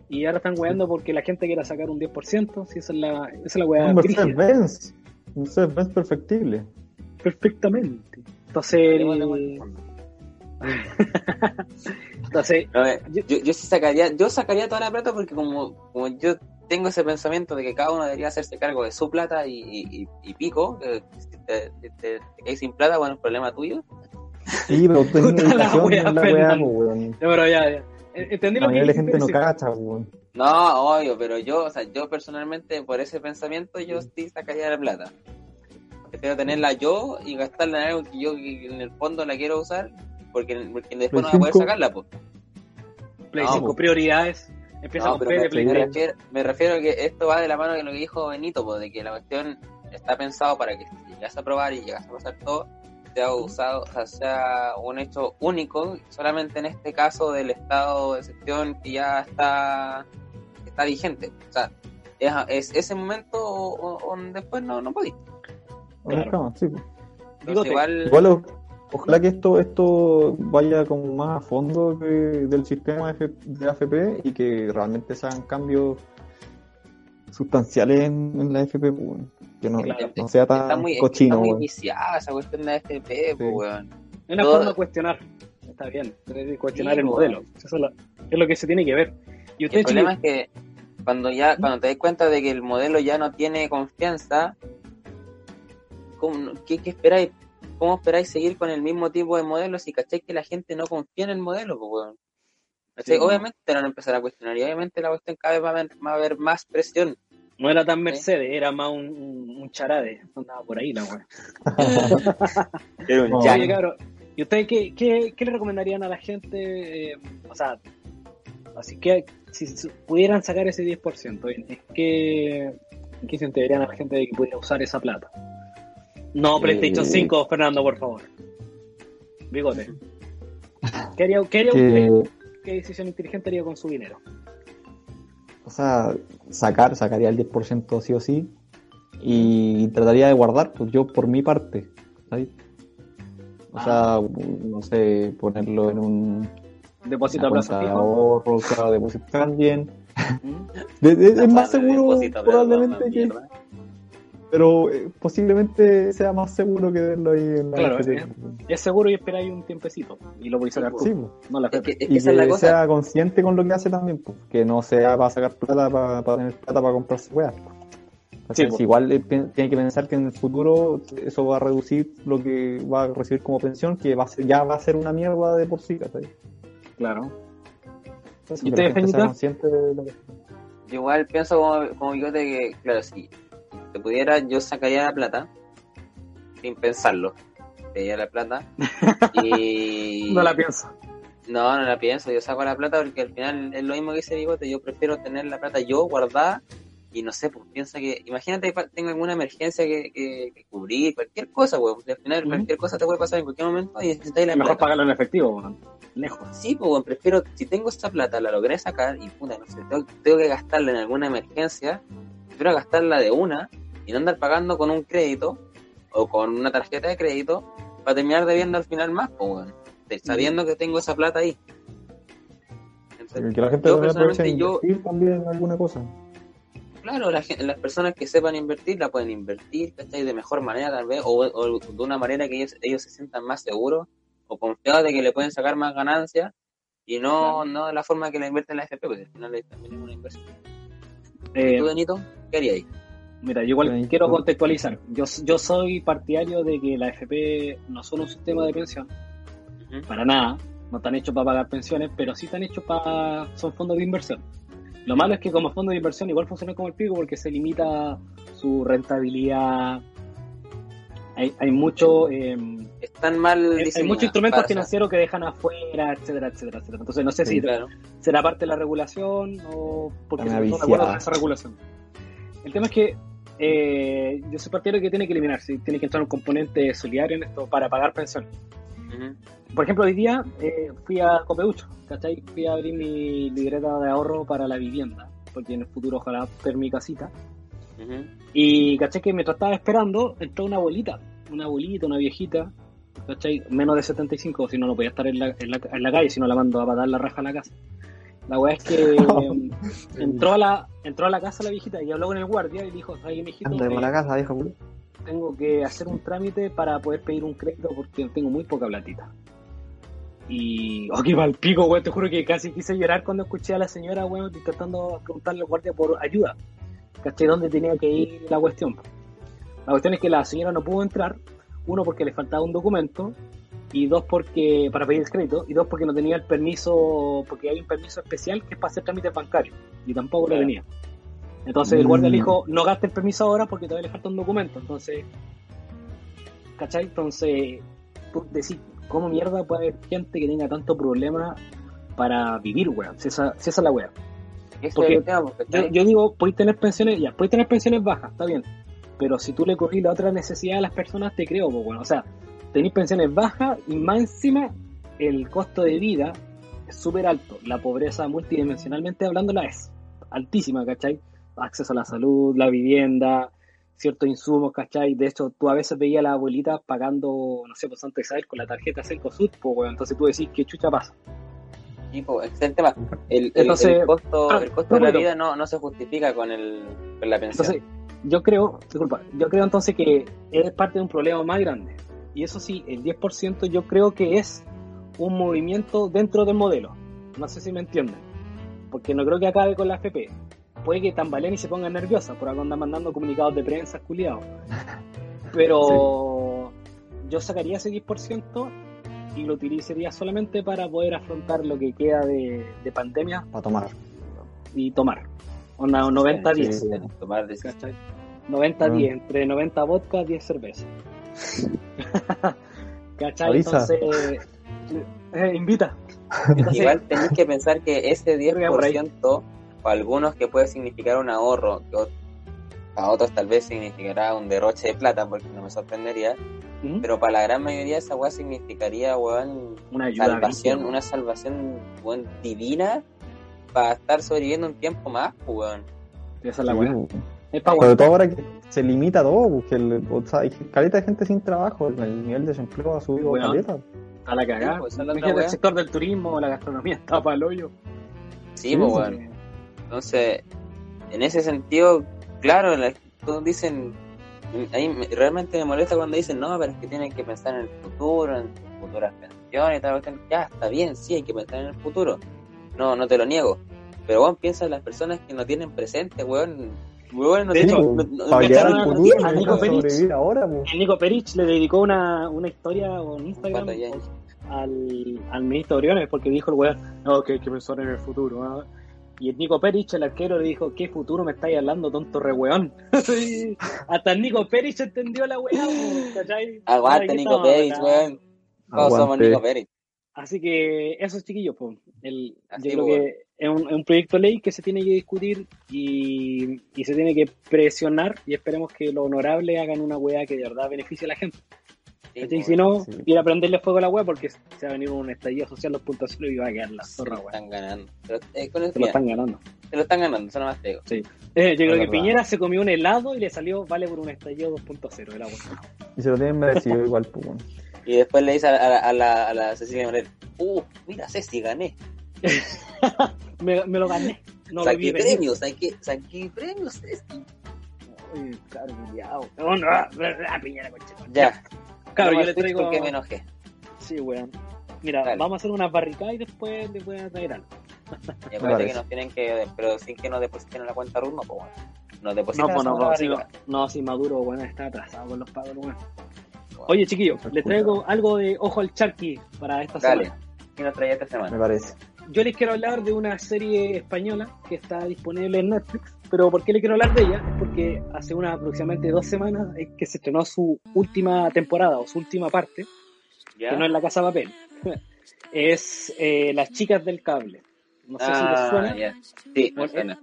Y ahora están weando porque la gente quiera sacar un 10%. Si esa es la, esa es la weá. Un brígida. Mercedes-Benz. Un Mercedes-Benz perfectible. Perfectamente. Entonces, entonces, No, eh, Yo- yo, yo sí sacaría, yo sacaría toda la plata porque como, como yo tengo ese pensamiento de que cada uno debería hacerse cargo de su plata y, y, y- pico, que si te, si te- te quedas sin plata, bueno, es problema tuyo. Sí, pero tú tienes la wea, en la weá, Fernando. po, weón. ya, pero ya, ya. Eh, Entendí La lo que la gente no cacha, weón. No, obvio, pero yo, o sea, yo personalmente por ese pensamiento yo sí sacaría la plata. Prefiero tenerla yo y gastarla en algo que yo que en el fondo la quiero usar porque, porque después no voy a poder sacarla, pues. Play No, 5, po. prioridades. Empieza No, con P de Play me 3. refiero, me refiero a que esto va de la mano de lo que dijo Benito, pues, de que la cuestión está pensado para que si llegas a probar y llegas a pasar todo, sea usado, o sea, sea un hecho único, solamente en este caso del estado de excepción que ya está, está vigente. O sea, es, es ese momento o, o- o después no, no podéis. Claro. Sí. Entonces, igual, ojalá que esto esto vaya como más a fondo del sistema de, F- de AFP y que realmente se hagan cambios sustanciales en, en la FP, pues, que no, Claro. no sea está tan muy, es que cochino. está muy viciada esa cuestión de FP, pues, Sí. weón. Es una Todo- forma de cuestionar. Está bien. es de Cuestionar Sí, el modelo. Eso es lo, es lo que se tiene que ver. Y usted, el problema es que cuando ya cuando te das cuenta de que el modelo ya no tiene confianza, ¿cómo ¿qué, qué esperáis? ¿cómo esperáis seguir con el mismo tipo de modelo si cacháis que la gente no confía en el modelo? Pues, weón? ¿Cachai? Sí, obviamente te van a empezar a cuestionar y obviamente la cuestión cada vez va a haber, va a haber más presión. No era tan Mercedes, era más un, un, un charade. Andaba por ahí la weá. Oye, cabrón, ¿y ustedes qué, qué, qué le recomendarían a la gente? eh, o sea, así que si pudieran sacar ese 10%, ¿en qué, en qué sentirían a la gente de que pudiera usar esa plata? No, PlayStation Eh. 5, Fernando, por favor. Bigote. ¿Qué haría, qué haría usted? Que, ¿Qué decisión inteligente haría con su dinero? o sea, sacar, sacaría el 10% sí o sí. Y trataría de guardar, pues yo por mi parte. ¿sabes? O sea, no sé, ponerlo en un Depósito a plazo fijo. ahorro, claro, depositar también. ¿Mm? Es más seguro probablemente que. Pero eh, posiblemente sea más seguro que verlo ahí en la Claro, eh. Es seguro y esperáis un tiempecito. Y lo voy a sacar tú. Sí, pues. No la Es que, es que y esa la que cosa. sea consciente con lo que hace también, pues, que no sea para sacar plata, para, para tener plata para comprarse weas. pues. Sí, pues. igual eh, tiene que pensar que en el futuro eso va a reducir lo que va a recibir como pensión, que va a ser, ya va a ser una mierda de por sí, ¿cachai? Claro. Entonces, ¿Y usted, gente sea Feñita? consciente de lo que- Yo igual pienso como, como bigote que, claro, si pudiera, yo sacaría la plata sin pensarlo. Sacaría la plata y... No la pienso. No, no la pienso. Yo saco la plata porque al final es lo mismo que ese bigote. Yo prefiero tener la plata yo guardada y no sé, pues piensa que. Imagínate que tengo alguna emergencia que, que, que cubrir, cualquier cosa, weón. Al final, cualquier cosa te puede pasar en cualquier momento y necesitáis la Mejor plata. pagarlo en efectivo, weón. Lejos. Sí, pues weón, prefiero, si tengo esta plata, la logré sacar y puta, no sé, tengo, tengo que gastarla en alguna emergencia, prefiero gastarla de una y no andar pagando con un crédito o con una tarjeta de crédito para terminar debiendo al final más, pues Sabiendo que tengo esa plata ahí. Entonces, que la gente Yo personalmente, yo- invertir también en alguna cosa. Claro, la las personas que sepan invertir la pueden invertir, ¿cachai? De mejor manera tal vez, o, o de una manera que ellos, ellos se sientan más seguros o confiados de que le pueden sacar más ganancias y no, no de la forma que la invierte en la FP, porque al final es también es una inversión. Eh, ¿Tú, Benito? ¿Qué harías ahí? mira, yo igual quiero contextualizar. Yo, yo soy partidario de que la FP no son un sistema de pensión, para nada. No están hechos para pagar pensiones, pero sí están hechos para. son fondos de inversión. Lo malo es que como fondos de inversión igual funcionan como el pico porque se limita su rentabilidad. Hay, hay mucho. eh, Están mal hay, hay muchos instrumentos financieros que dejan afuera, etcétera, etcétera, etcétera. Entonces no sé Sí, si Claro. será parte de la regulación o porque Están no de acuerdo esa regulación. El tema es que eh, yo soy partidario que tiene que eliminarse, tiene que entrar un componente solidario en esto para pagar pensiones. Ujú. Por ejemplo, hoy día eh, fui a Copeucho, ¿cachai? Fui a abrir mi libreta de ahorro para la vivienda, porque en el futuro ojalá tener mi casita. Ujú. Y caché que mientras estaba esperando, entró una abuelita, una abuelita, una viejita, ¿cachai? Menos de 75, si no, no podía estar en la, en la, en la calle, si no la mando a patar la raja a la casa. La weá es que eh, entró, a la, entró a la casa la viejita y habló con el guardia y dijo, ay, mijito, eh, la casa, culo. tengo que hacer un trámite para poder pedir un crédito porque tengo muy poca platita. Y, oh, qué mal pico, weón, te juro que casi quise llorar cuando escuché a la señora, weón, intentando preguntarle al guardia por ayuda. ¿Caché dónde tenía que ir la cuestión? La cuestión es que la señora no pudo entrar, uno porque le faltaba un documento, y dos porque, para pedir el crédito, y dos porque no tenía el permiso, porque hay un permiso especial que es para hacer trámites bancarios, y tampoco lo Claro. tenía. Entonces el guardia le Mm. dijo, no gaste el permiso ahora porque todavía le falta un documento. Entonces, ¿cachai? Entonces, tú decís, ¿cómo mierda puede haber gente que tenga tanto problema para vivir, weón? Si esa, si esa es la weá. Eso Porque es el tema, porque Yo, yo digo, podéis tener pensiones, ya, podéis tener pensiones bajas, está bien. Pero si tú le corrís la otra necesidad a las personas, te creo, pues bueno. O sea, tenéis pensiones bajas y más encima el costo de vida es súper alto. La pobreza multidimensionalmente hablando la es altísima, ¿cachai? Acceso a la salud, la vivienda, ciertos insumos, ¿cachai? De hecho, tú a veces veías a la abuelita pagando, no sé, pues Santa Isabel con la tarjeta Cencosud, pues bueno. Entonces tú decís, ¿qué chucha pasa? Ese es el tema. El, el- Entonces, el costo, el costo de la vida no, no se justifica con, el, con la pensión. Entonces, yo creo, disculpa, yo creo entonces que es parte de un problema más grande. Y eso sí, el 10% yo creo que es un movimiento dentro del modelo. No sé si me entienden. Porque no creo que acabe con la FP. Puede que tambaleen y se pongan nerviosas por algo andan mandando comunicados de prensa, culiados. Pero yo sacaría ese 10% y lo utilizaría solamente para poder afrontar lo que queda de, de pandemia Para tomar. y tomar. Onda 90-10. sí. Tomar decisiones. ¿cachai? 90-10, Ah. entre 90 vodka, 10 cerveza. ¿Cachai? Avisa. Entonces, eh, invita. Entonces, Igual tenéis que pensar que ese Creo que por ahí. 10% para algunos que puede significar un ahorro, que para otros tal vez significará un derroche de plata, porque no me sorprendería, ¿Mm? pero para la gran mayoría esa weá significaría, weón, una ayuda. salvación, una salvación, weón, divina para estar sobreviviendo un tiempo más, pues, weón. Esa es la Sí. Es Sobre bueno. todo ahora que se limita todo, porque el, o sea, hay caleta de gente sin trabajo, el nivel de desempleo ha subido Weón. caleta. A la cagada. Sí, pues, la el sector del turismo, la gastronomía está para el hoyo. Sí, Sí, pues, sí. weón. Entonces, en ese sentido, claro, la- todos dicen, a mí me- realmente me molesta cuando dicen, no, pero es que tienen que pensar en el futuro, en sus futuras pensiones y tal, cuestión". ya, está bien, sí, hay que pensar en el futuro, no, no te lo niego, pero weón, piensa en las personas que no tienen presente, weón, weón, no De hecho, no- no- no a Nico Perich. ahora, po. El Nico Perich le dedicó una, una historia en Instagram al, al ministro Oriones porque dijo el weón, no, que hay que pensar en el futuro. ¿ah?". Y el Nico Perich, el arquero, le dijo, ¿qué futuro me estáis hablando, tonto re weón? Hasta el Nico Perich entendió la weá. Aguante, Ay, ¿qué Nico hablando? weón, todos somos. Nico Pérez. Así que esos chiquillos, pues, el, Así, yo creo pues, que es un, es un proyecto de ley que se tiene que discutir y, y se tiene que presionar y esperemos que los honorables hagan una weá que de verdad beneficie a la gente. Sí, si no, sí. ir a prenderle fuego a la weá porque se va a venir un estallido social 2.0 y va a quedar la se zorra lo weá. están ganando, Pero, eh, con el- Se lo están ganando. se lo están ganando, eso nomás te digo. Eh, yo creo que verdad. Piñera se comió un helado y le salió vale por un estallido 2.0 de la weá. Y se lo tienen merecido igual, pues, bueno. Y después le dice a, a la, a, la, a la Cecilia Morel, uh, mira Ceci, gané. Me, me lo gané. No lo saqué premios, saqué, saqué premios, Ceci. Uy, claro, culiao. No, no, ah, Piñera, coche. Ya, Claro, no yo me le traigo. porque me enojé. Sí, weón. Mira, Dale. vamos a hacer unas barricadas y después les voy a traer algo. Y acuérdate parece. que nos tienen que, pero sin que nos depositen en la cuenta RUT, no, pues bueno. Nos No, depositan pues no, esa no, si, barriga. no, si Maduro, bueno, está atrasado con los pagos, weón. Oye, chiquillos, les traigo algo de Ojo al Charqui para esta Dale, semana. ¿qué nos traía esta Me semana? parece. Yo les quiero hablar de una serie española que está disponible en Netflix, pero ¿por qué le quiero hablar de ella? Es porque hace unas aproximadamente dos semanas es que se estrenó su última temporada o su última parte, ¿Ya? que no es La Casa Papel. es eh, Las Chicas del Cable. No sé si les ah, suena. ya. Sí, me suena.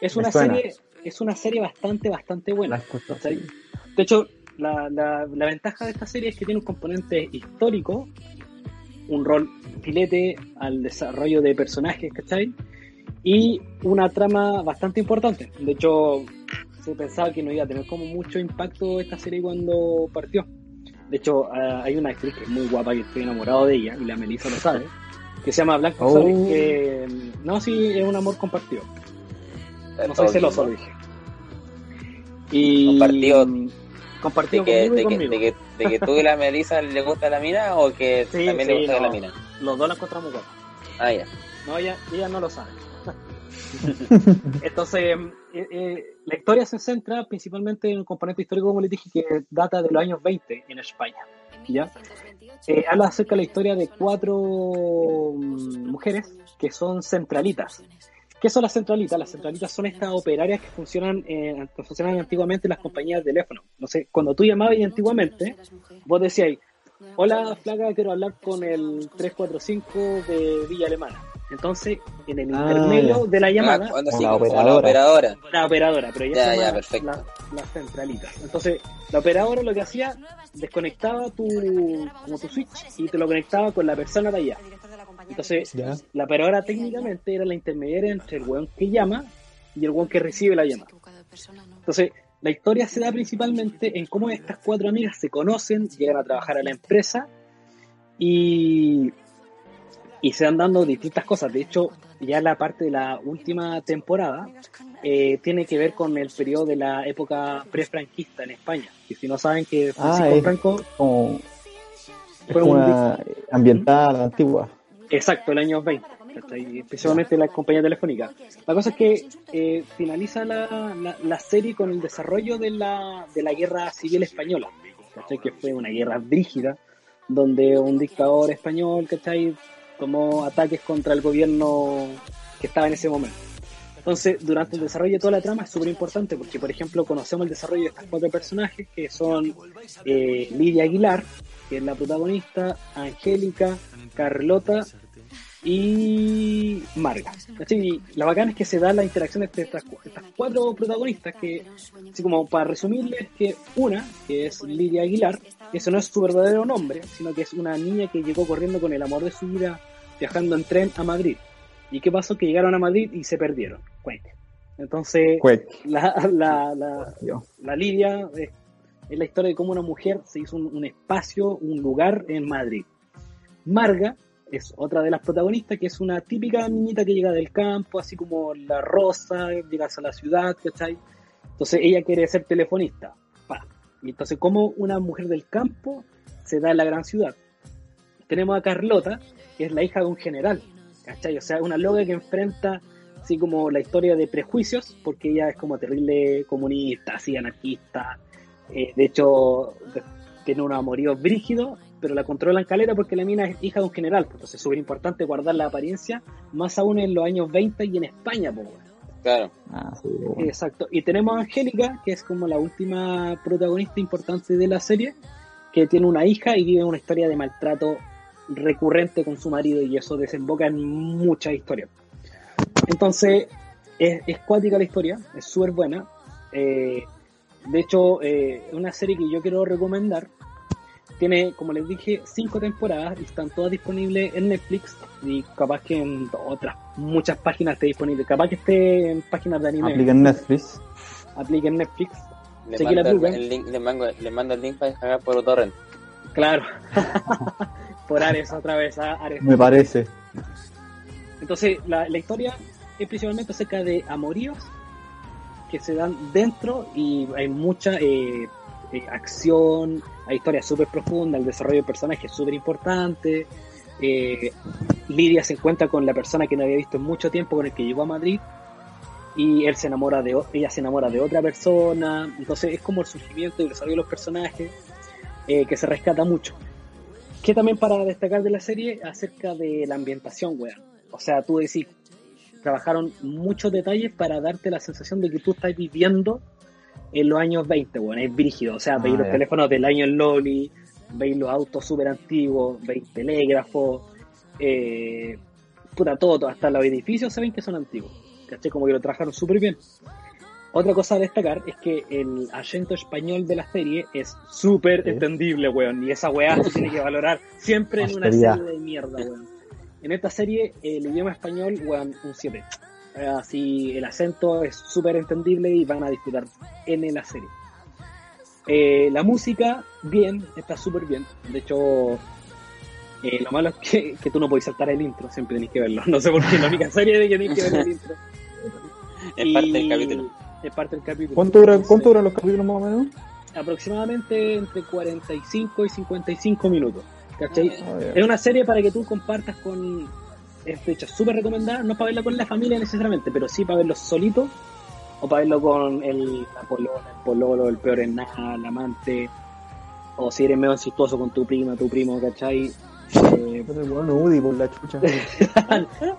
Es Me una suena. serie, es una serie bastante, bastante La buena. De hecho, la, la, la ventaja de esta serie es que tiene un componente histórico, un rol filete al desarrollo de personajes, ¿cachai? Y una trama bastante importante. De hecho, se pensaba que no iba a tener como mucho impacto esta serie cuando partió. De hecho, ah, hay una actriz que es muy guapa, que estoy enamorado de ella, y la Melissa lo sabe, que se llama Blanca Oh. Que no, sí, es un amor compartido. No soy celoso, lo dije. Y Compartido. Compartido ¿De que, de, que, de, que, ¿De que tú y la Melissa le gusta la mina o que Sí, también sí, le gusta no. la mina? Los dos la encontramos guapa. Ah, ya. No, ella, ella no lo sabe. Entonces, eh, eh, la historia se centra principalmente en un componente histórico, como les dije, que data de los años 20 en España. ¿ya? Eh, habla acerca de la historia de cuatro mm, mujeres que son centralitas. ¿Qué son las centralitas? Las centralitas son estas operarias que funcionan, eh, que funcionaban antiguamente en las compañías de teléfono. No sé, cuando tú llamabas y antiguamente, vos decías, hola flaca, quiero hablar con el 345 de Villa Alemana. Entonces, en el Ah, intermedio ya. de la Ah, llamada, Como sí, la operadora. la operadora. la operadora, pero Ya, ya, perfecto. la, la centralita. Entonces, la operadora lo que hacía, desconectaba tu, como tu switch y te lo conectaba con la persona de allá. Entonces, Ya. la operadora técnicamente era la intermediaria entre el weón que llama y el weón que recibe la llamada. Entonces, la historia se da principalmente en cómo estas cuatro amigas se conocen, llegan a trabajar a la empresa y, y se van dando distintas cosas. De hecho, ya la parte de la última temporada eh, tiene que ver con el periodo de la época pre-franquista en España. Que si no saben que Francisco Ah, es- Franco Como, es Fue un una ambiental antigua. Exacto, el año 20, ¿cachai? especialmente la compañía telefónica. La cosa es que eh, finaliza la, la, la serie con el desarrollo de la, de la guerra civil española. ¿cachai? Que fue una guerra brígida, donde un dictador español, ¿cachai? Tomó ataques contra el gobierno que estaba en ese momento. Entonces, durante el desarrollo de toda la trama es súper importante porque, por ejemplo, conocemos el desarrollo de estos cuatro personajes que son eh, Lidia Aguilar, que es la protagonista, Angélica, Carlota y Marga. Y la bacana es que se da la interacción entre estas, estas cuatro protagonistas que, así como para resumirles, que una, que es Lidia Aguilar, que eso no es su verdadero nombre, sino que es una niña que llegó corriendo con el amor de su vida viajando en tren a Madrid. ¿Y qué pasó? Que llegaron a Madrid y se perdieron. Cuente. Entonces, Cuec. la, la, la, la Lidia es la historia de cómo una mujer se hizo un, espacio, un lugar en Madrid. Marga es otra de las protagonistas, que es una típica niñita que llega del campo, así como la rosa, llegas a la ciudad, ¿cachai? Entonces ella quiere ser telefonista. Y entonces, como una mujer del campo se da en la gran ciudad. Tenemos a Carlota, que es la hija de un general, ¿cachai? O sea, una loca que enfrenta así como la historia de prejuicios, porque ella es como terrible comunista, así anarquista. Eh, de hecho, tiene un amorío brígido, pero la controlan calera porque la mina es hija de un general. pues, Entonces es súper importante guardar la apariencia, más aún en los años 20 y en España, pues, weón. Claro. Ah, sí, bueno. Exacto. Y tenemos a Angélica, que es como la última protagonista importante de la serie, que tiene una hija y vive una historia de maltrato recurrente con su marido y eso desemboca en muchas historias. Entonces, es, es cuática la historia, es súper buena. Eh, de hecho, eh, es una serie que yo quiero recomendar. Tiene, como les dije, cinco temporadas y están todas disponibles en Netflix y capaz que en otras muchas páginas esté disponible. Capaz que esté en páginas de anime Aplica en Netflix. aplique en Netflix. Le el, el link, mando, le mando el link para descargar por torrent. Claro. Por Ares otra vez, ¿ah? Ares. Me parece. Entonces, la, la historia es principalmente acerca de amoríos que se dan dentro y hay mucha eh, eh, acción, hay historias súper profundas, el desarrollo de personajes es súper importante. Eh, Lidia se encuentra con la persona que no había visto en mucho tiempo, con el que llegó a Madrid, y él se enamora de, ella se enamora de otra persona. Entonces es como el surgimiento y el desarrollo de los personajes eh, que se rescata mucho. Que también para destacar de la serie acerca de la ambientación, weón. O sea, tú decís, trabajaron muchos detalles para darte la sensación de que tú estás viviendo en los años 20, weón. Es brígido. O sea, Ah, veis los teléfonos del año en Loli, veis los autos súper antiguos, veis telégrafos, eh, puta, todo, todo, hasta los edificios se ven que son antiguos. ¿Cachai? Como que lo trabajaron súper bien. Otra cosa a destacar es que el acento español de la serie es súper Sí. entendible, weón. Y esa weá se tiene que valorar siempre en una serie de mierda, weón. En esta serie, el idioma español, weón, un 7. Así, el acento es súper entendible y van a disfrutar en la serie. Eh, la música, bien, está súper bien. De hecho, eh, lo malo es que, que tú no puedes saltar el intro, siempre tenés que verlo. No sé por qué, la única serie de que tenés que ver el intro. Es parte del capítulo. Es parte del capítulo. ¿Cuánto, dura, Entonces, ¿Cuánto duran los capítulos más o menos? Aproximadamente entre 45 y 55 minutos. ¿Cachai? Ah. Es una serie para que tú compartas con. Es de hecho súper recomendada, no para verla con la familia necesariamente, pero sí para verlo solito o para verlo con el, la polola, el pololo, el peor en nada, el amante, o si eres medio incestuoso con tu prima, tu primo, ¿cachai? Eh, weón Udi por la chucha. es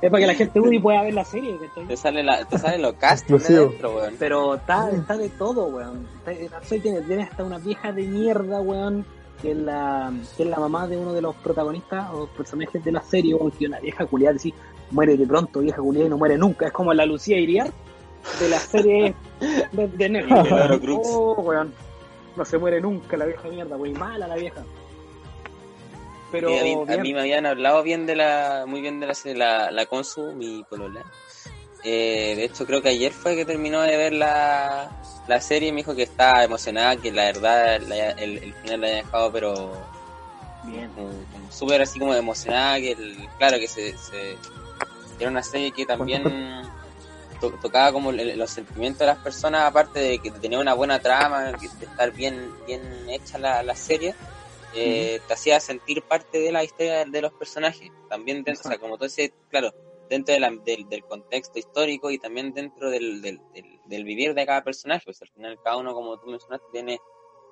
para que la gente Udi pueda ver la serie, ¿cachai? Te sale, la, te salen los castings de Exclusivo. dentro, weón. Pero está, está de todo, weón. Está- soy- tiene, tiene hasta una vieja de mierda, weón, que es la, que es la mamá de uno de los protagonistas o personajes de la serie, que una vieja culiada, decir, muere de pronto, vieja culiada y no muere nunca. Es como la Lucía Iriar de la serie de, de Netflix. Oh, weón. No se muere nunca la vieja mierda, weón. Mala la vieja. Pero a, mí, a bien. mí me habían hablado bien de la, muy bien de la serie, la, la Consu, mi polola. Eh, de hecho, creo que ayer fue que terminó de ver la, la serie y me dijo que estaba emocionada, que la verdad la- el, el final la había dejado, pero bien. como súper así como emocionada, que el- claro que se, se- era una serie que también to- tocaba como el- los sentimientos de las personas, aparte de que tenía una buena trama, que- de estar bien, bien hecha la, la serie, eh, te hacía sentir parte de la historia de, los personajes, también dentro, o sea, como tú decías, claro, dentro de la- del, del contexto histórico y también dentro del, del, del- del vivir de cada personaje, pues al final cada uno, como tú mencionaste, tiene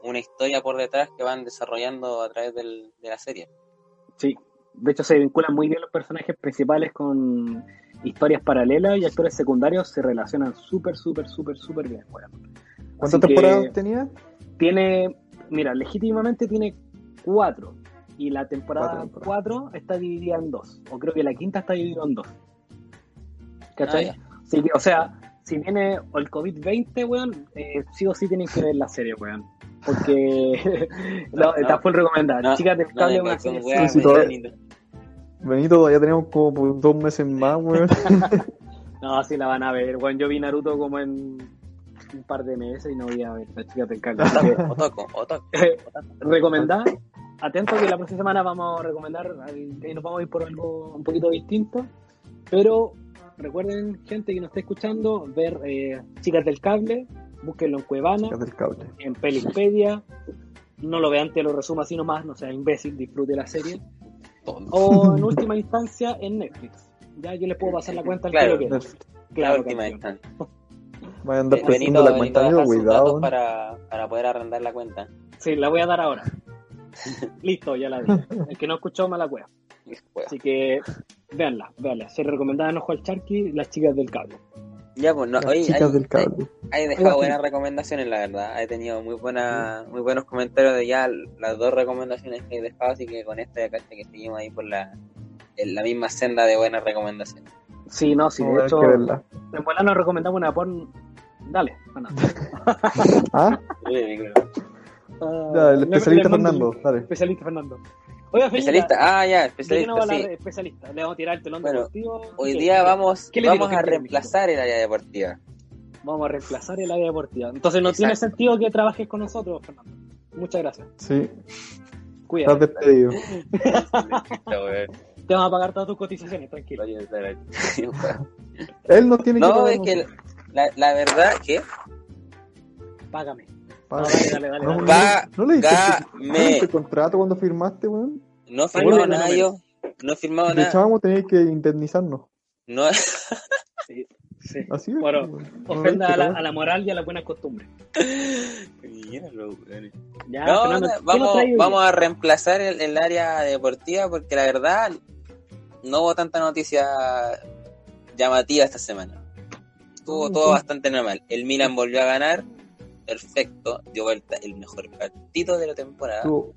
una historia por detrás que van desarrollando a través del- de la serie. Sí, de hecho se vinculan muy bien los personajes principales con historias paralelas y actores secundarios se relacionan súper, súper, súper, súper bien. weón. ¿Cuántas temporadas tenía? Tiene, mira, legítimamente tiene cuatro. Y la temporada Cuatro cuatro está dividida en dos. O creo que la quinta está dividida en dos. ¿Cachai? Ah, Así que, o sea, si viene el COVID-20, weón, eh, sí o sí tienen que ver la serie, weón. Porque no, No, está full recomendada. no, Chicas del cable weas, sí, todavía- Benito. Benito, todavía tenemos como por dos meses más, weón. No, sí la van a ver. Bueno, yo vi Naruto como en un par de meses y no voy a ver las chicas del cable. Otoko, Otoko. recomendada. Atento que la próxima semana vamos a recomendar, y nos vamos a ir por algo un poquito distinto. Pero recuerden, gente que nos está escuchando, ver eh, Chicas del Cable, búsquenlo en Cuevana, Chicas del cable. en Pelispedia. No lo vean, te lo resumo así nomás, no sea imbécil, disfrute la serie. O en última instancia en Netflix. Ya yo les puedo pasar la cuenta al Claro. que lo quiera. Netflix. La Claro, última instancia. Vayan a andar Benito, prestando la Benito cuenta, amigo, cuidado. weón. para, para poder arrendar la cuenta. Sí, la voy a dar ahora. Listo, ya la di. El que no escuchó, mala cueva. Así que véanla, véanla. Se recomendaba en Ojo al Charqui, las chicas del cable. Ya, pues, no, oye, hay- del cable. Hay Oiga, dejado buenas recomendaciones, la verdad. He tenido muy buena, muy buenos comentarios de ya las dos recomendaciones que he dejado, así que con esto ya caché que seguimos ahí por la, en la misma senda de buenas recomendaciones. Sí, no, sí, de hecho, en Vuela nos recomendamos una porn. Dale, Fernando. ¿Ah? Ah, Ya, el especialista Fernando, el- dale. Especialista Fernando. Oiga, Feñita, Especialista, ah, ya, ¿de qué especialista, sí. especialista? Le vamos a tirar el telón Bueno, deportivo. Hoy ¿Qué- día qué- vamos, qué le vamos digo? a ¿Qué le digo? reemplazar el área deportiva. Vamos a reemplazar el área deportiva. Entonces no Exacto. tiene sentido que trabajes con nosotros, Fernando. Muchas gracias. Sí, Cuídate. estás despedido. Te vamos a pagar todas tus cotizaciones, tranquilo. Él no tiene que No, es que la, la verdad que Págame. Paga. No, dale, dale, dale, No, dale. no, Va- ¿No le ¿no diste contrato cuando firmaste, weón? No firmado lo nada yo. No te nada. echábamos, tenías que indemnizarnos. No, Sí, sí. Así es. Bueno. No Ofenda a la, a moral y a las buenas costumbres. Míralo. Ya, No, Fernando, no, ¿qué nos vamos, vamos a reemplazar el, el área deportiva porque la verdad no hubo tanta noticia llamativa esta semana. Estuvo Mm, todo sí. bastante normal. El Milan volvió a ganar, perfecto, dio vuelta el mejor partido de la temporada. Estuvo,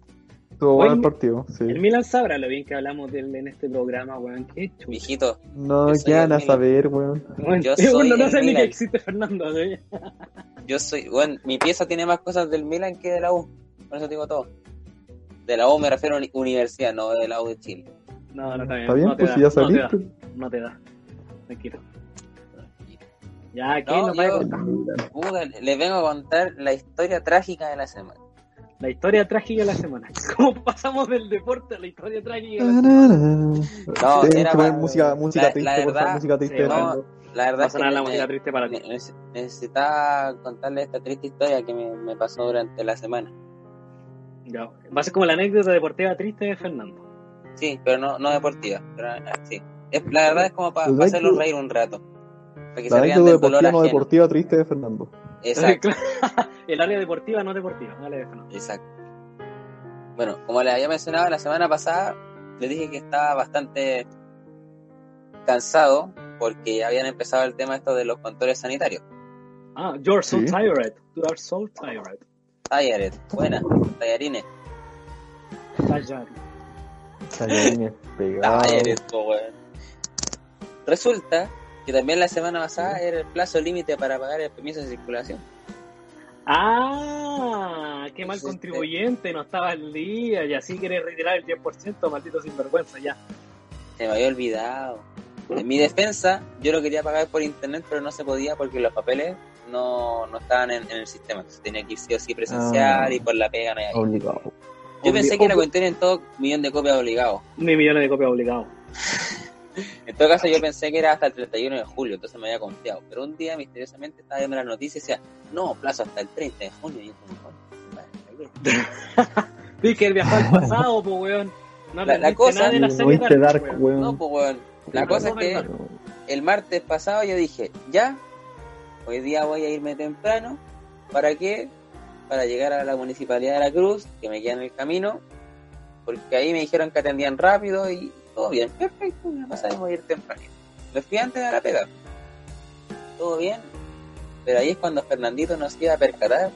estuvo bueno el Oye, partido, sí. El Milan sabrá lo bien que hablamos de él en este programa, weón. Qué chulo. No, ¿qué van a saber, weón? Bueno, Yo soy no sabe ni que existe Fernando. ¿sí? yo soy, bueno, mi pieza tiene más cosas del Milan que de la U, por eso digo todo. De la U me refiero a uni- universidad, no de la U de Chile. No, no está bien. ¿Está bien? no Pues si ya no te da, saliste. no te da. Tranquilo. Ya, ¿qué No, nos va a yo-? Puta, les vengo a contar la historia trágica de la semana. La historia trágica de la semana. ¿Cómo pasamos del deporte a la historia trágica de la semana? No, Tienes era poner para- música, música la- triste, la favor, verdad, música triste. no. La verdad es que sonar la me- música triste para ti. ne- nece- necesitaba contarles esta triste historia que me, me pasó durante la semana. Ya, Va a ser como la anécdota deportiva triste de Fernando. Sí, pero no, no deportiva. Pero, ah, sí. Es- la verdad es como para hacerlos anécdota- reír un rato. Para que La se rían anécdota del dolor deportiva no ajeno. deportiva triste de Fernando. Exacto, El área deportiva no deportiva. Dale, Fernando. exacto. Bueno, como les había mencionado la semana pasada, les dije que estaba bastante cansado porque habían empezado el tema esto de los controles sanitarios. Ah, you're so Sí. tired. You are so tired. Talleres, buena, tallarines. Tired. Tallarines pegados. Po, weón. Resulta que también la semana pasada era el plazo límite para pagar el permiso de circulación. Ah, qué mal contribuyente, no estaba al día y así quiere retirar el 10%, maldito sinvergüenza, ya. Se me había olvidado. En mi defensa, yo lo quería pagar por internet, pero no se podía porque los papeles no, no estaban en, en el sistema. Entonces tenía que ir sí o sí presencial Ah. y por la pega no hay. Obligado. Yo pensé que la Obli- cuestión en todo millón de copias obligado. Ni millones de copias obligados. En todo caso, yo pensé que era hasta el 31 de julio, entonces me había confiado. Pero un día, misteriosamente, estaba viendo las noticias y decía, no, plazo hasta el 30 de junio. Y yo, como, "Madre, Tienes que viajar al pasado, pues, weón. No La- la cosa- nada de la No serie viste Dark, Dark, weón. weón. No, pues, weón. La No, cosa es que el martes pasado yo dije, ya, hoy día voy a irme temprano. ¿Para qué? para llegar a la municipalidad de la Cruz, que me queda en el camino, porque ahí me dijeron que atendían rápido y todo bien, perfecto, me pasamos a ir temprano. Me fui antes de la pega. Todo bien, pero ahí es cuando Fernandito nos iba a percatar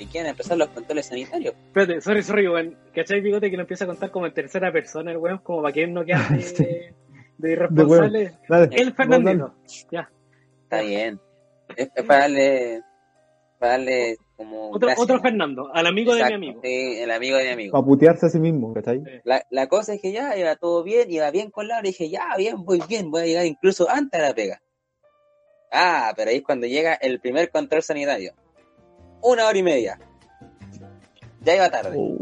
iban a empezar los controles sanitarios. Espérate, sorry, sorry, weón. ¿Cachai, bigote que lo empieza a contar como en tercera persona el weón? Como para que él no quede de, Sí. de irresponsable. Dale, el Fernandito. Ya. Está bien. Es, es para darle, para darle como... Otro, Fernando, al amigo de mi amigo. Sí, el amigo de mi amigo. Para putearse a sí mismo, ¿cachai? La, la cosa es que ya iba todo bien, iba bien con Laura, y dije, ya, bien, voy bien, voy a llegar incluso antes de la pega. Ah, pero ahí es cuando llega el primer control sanitario. Una hora y media. Ya iba tarde. Oh,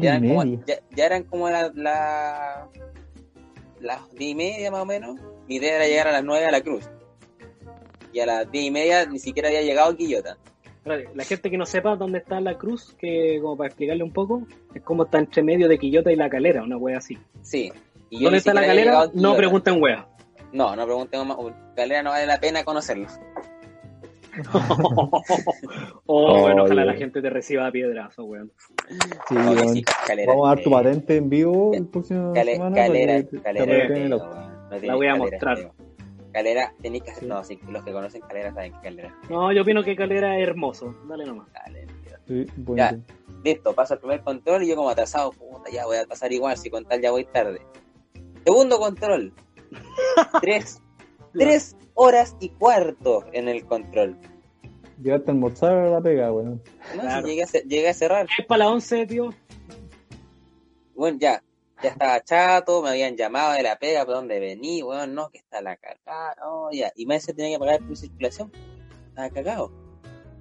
ya, hora y como, media. ya, ya eran como la, la- las diez y media más o menos. Mi idea era llegar a las nueve a la cruz. Y a las diez y media ni siquiera había llegado a Quillota. La gente que no sepa dónde está la cruz, que como para explicarle un poco, es como está entre medio de Quillota y la calera, una wea así. Sí. Y ¿Dónde está la calera? a No pregunten wea. No, no pregunten más. Galera no vale la pena conocerlo. oh, bueno, ojalá la gente te reciba a piedrazo, weón. Sí, calera. Vamos a dar tu patente en vivo el próximo semana. calera, calera. No La voy a calera, mostrar. Calera, tenéis que hacer. Sí. No, sí, los que conocen calera saben que calera. No, yo opino que calera es hermoso. Dale nomás. Tío. Sí. Ya. Listo, paso el primer control y yo como atrasado, puta, ya voy a pasar igual, si con tal ya voy tarde. Segundo control. tres, tres horas y cuarto en el control. Llegaste a almorzar a la pega, weón. No, Claro. si llegué, a, llegué a cerrar. Es para la 11, tío. Bueno, ya, ya estaba chato, me habían llamado de la pega, ¿por dónde vení? Bueno, no, que está la cagada, no, ya. Y me dice tenía que pagar por circulación. Estaba cagado.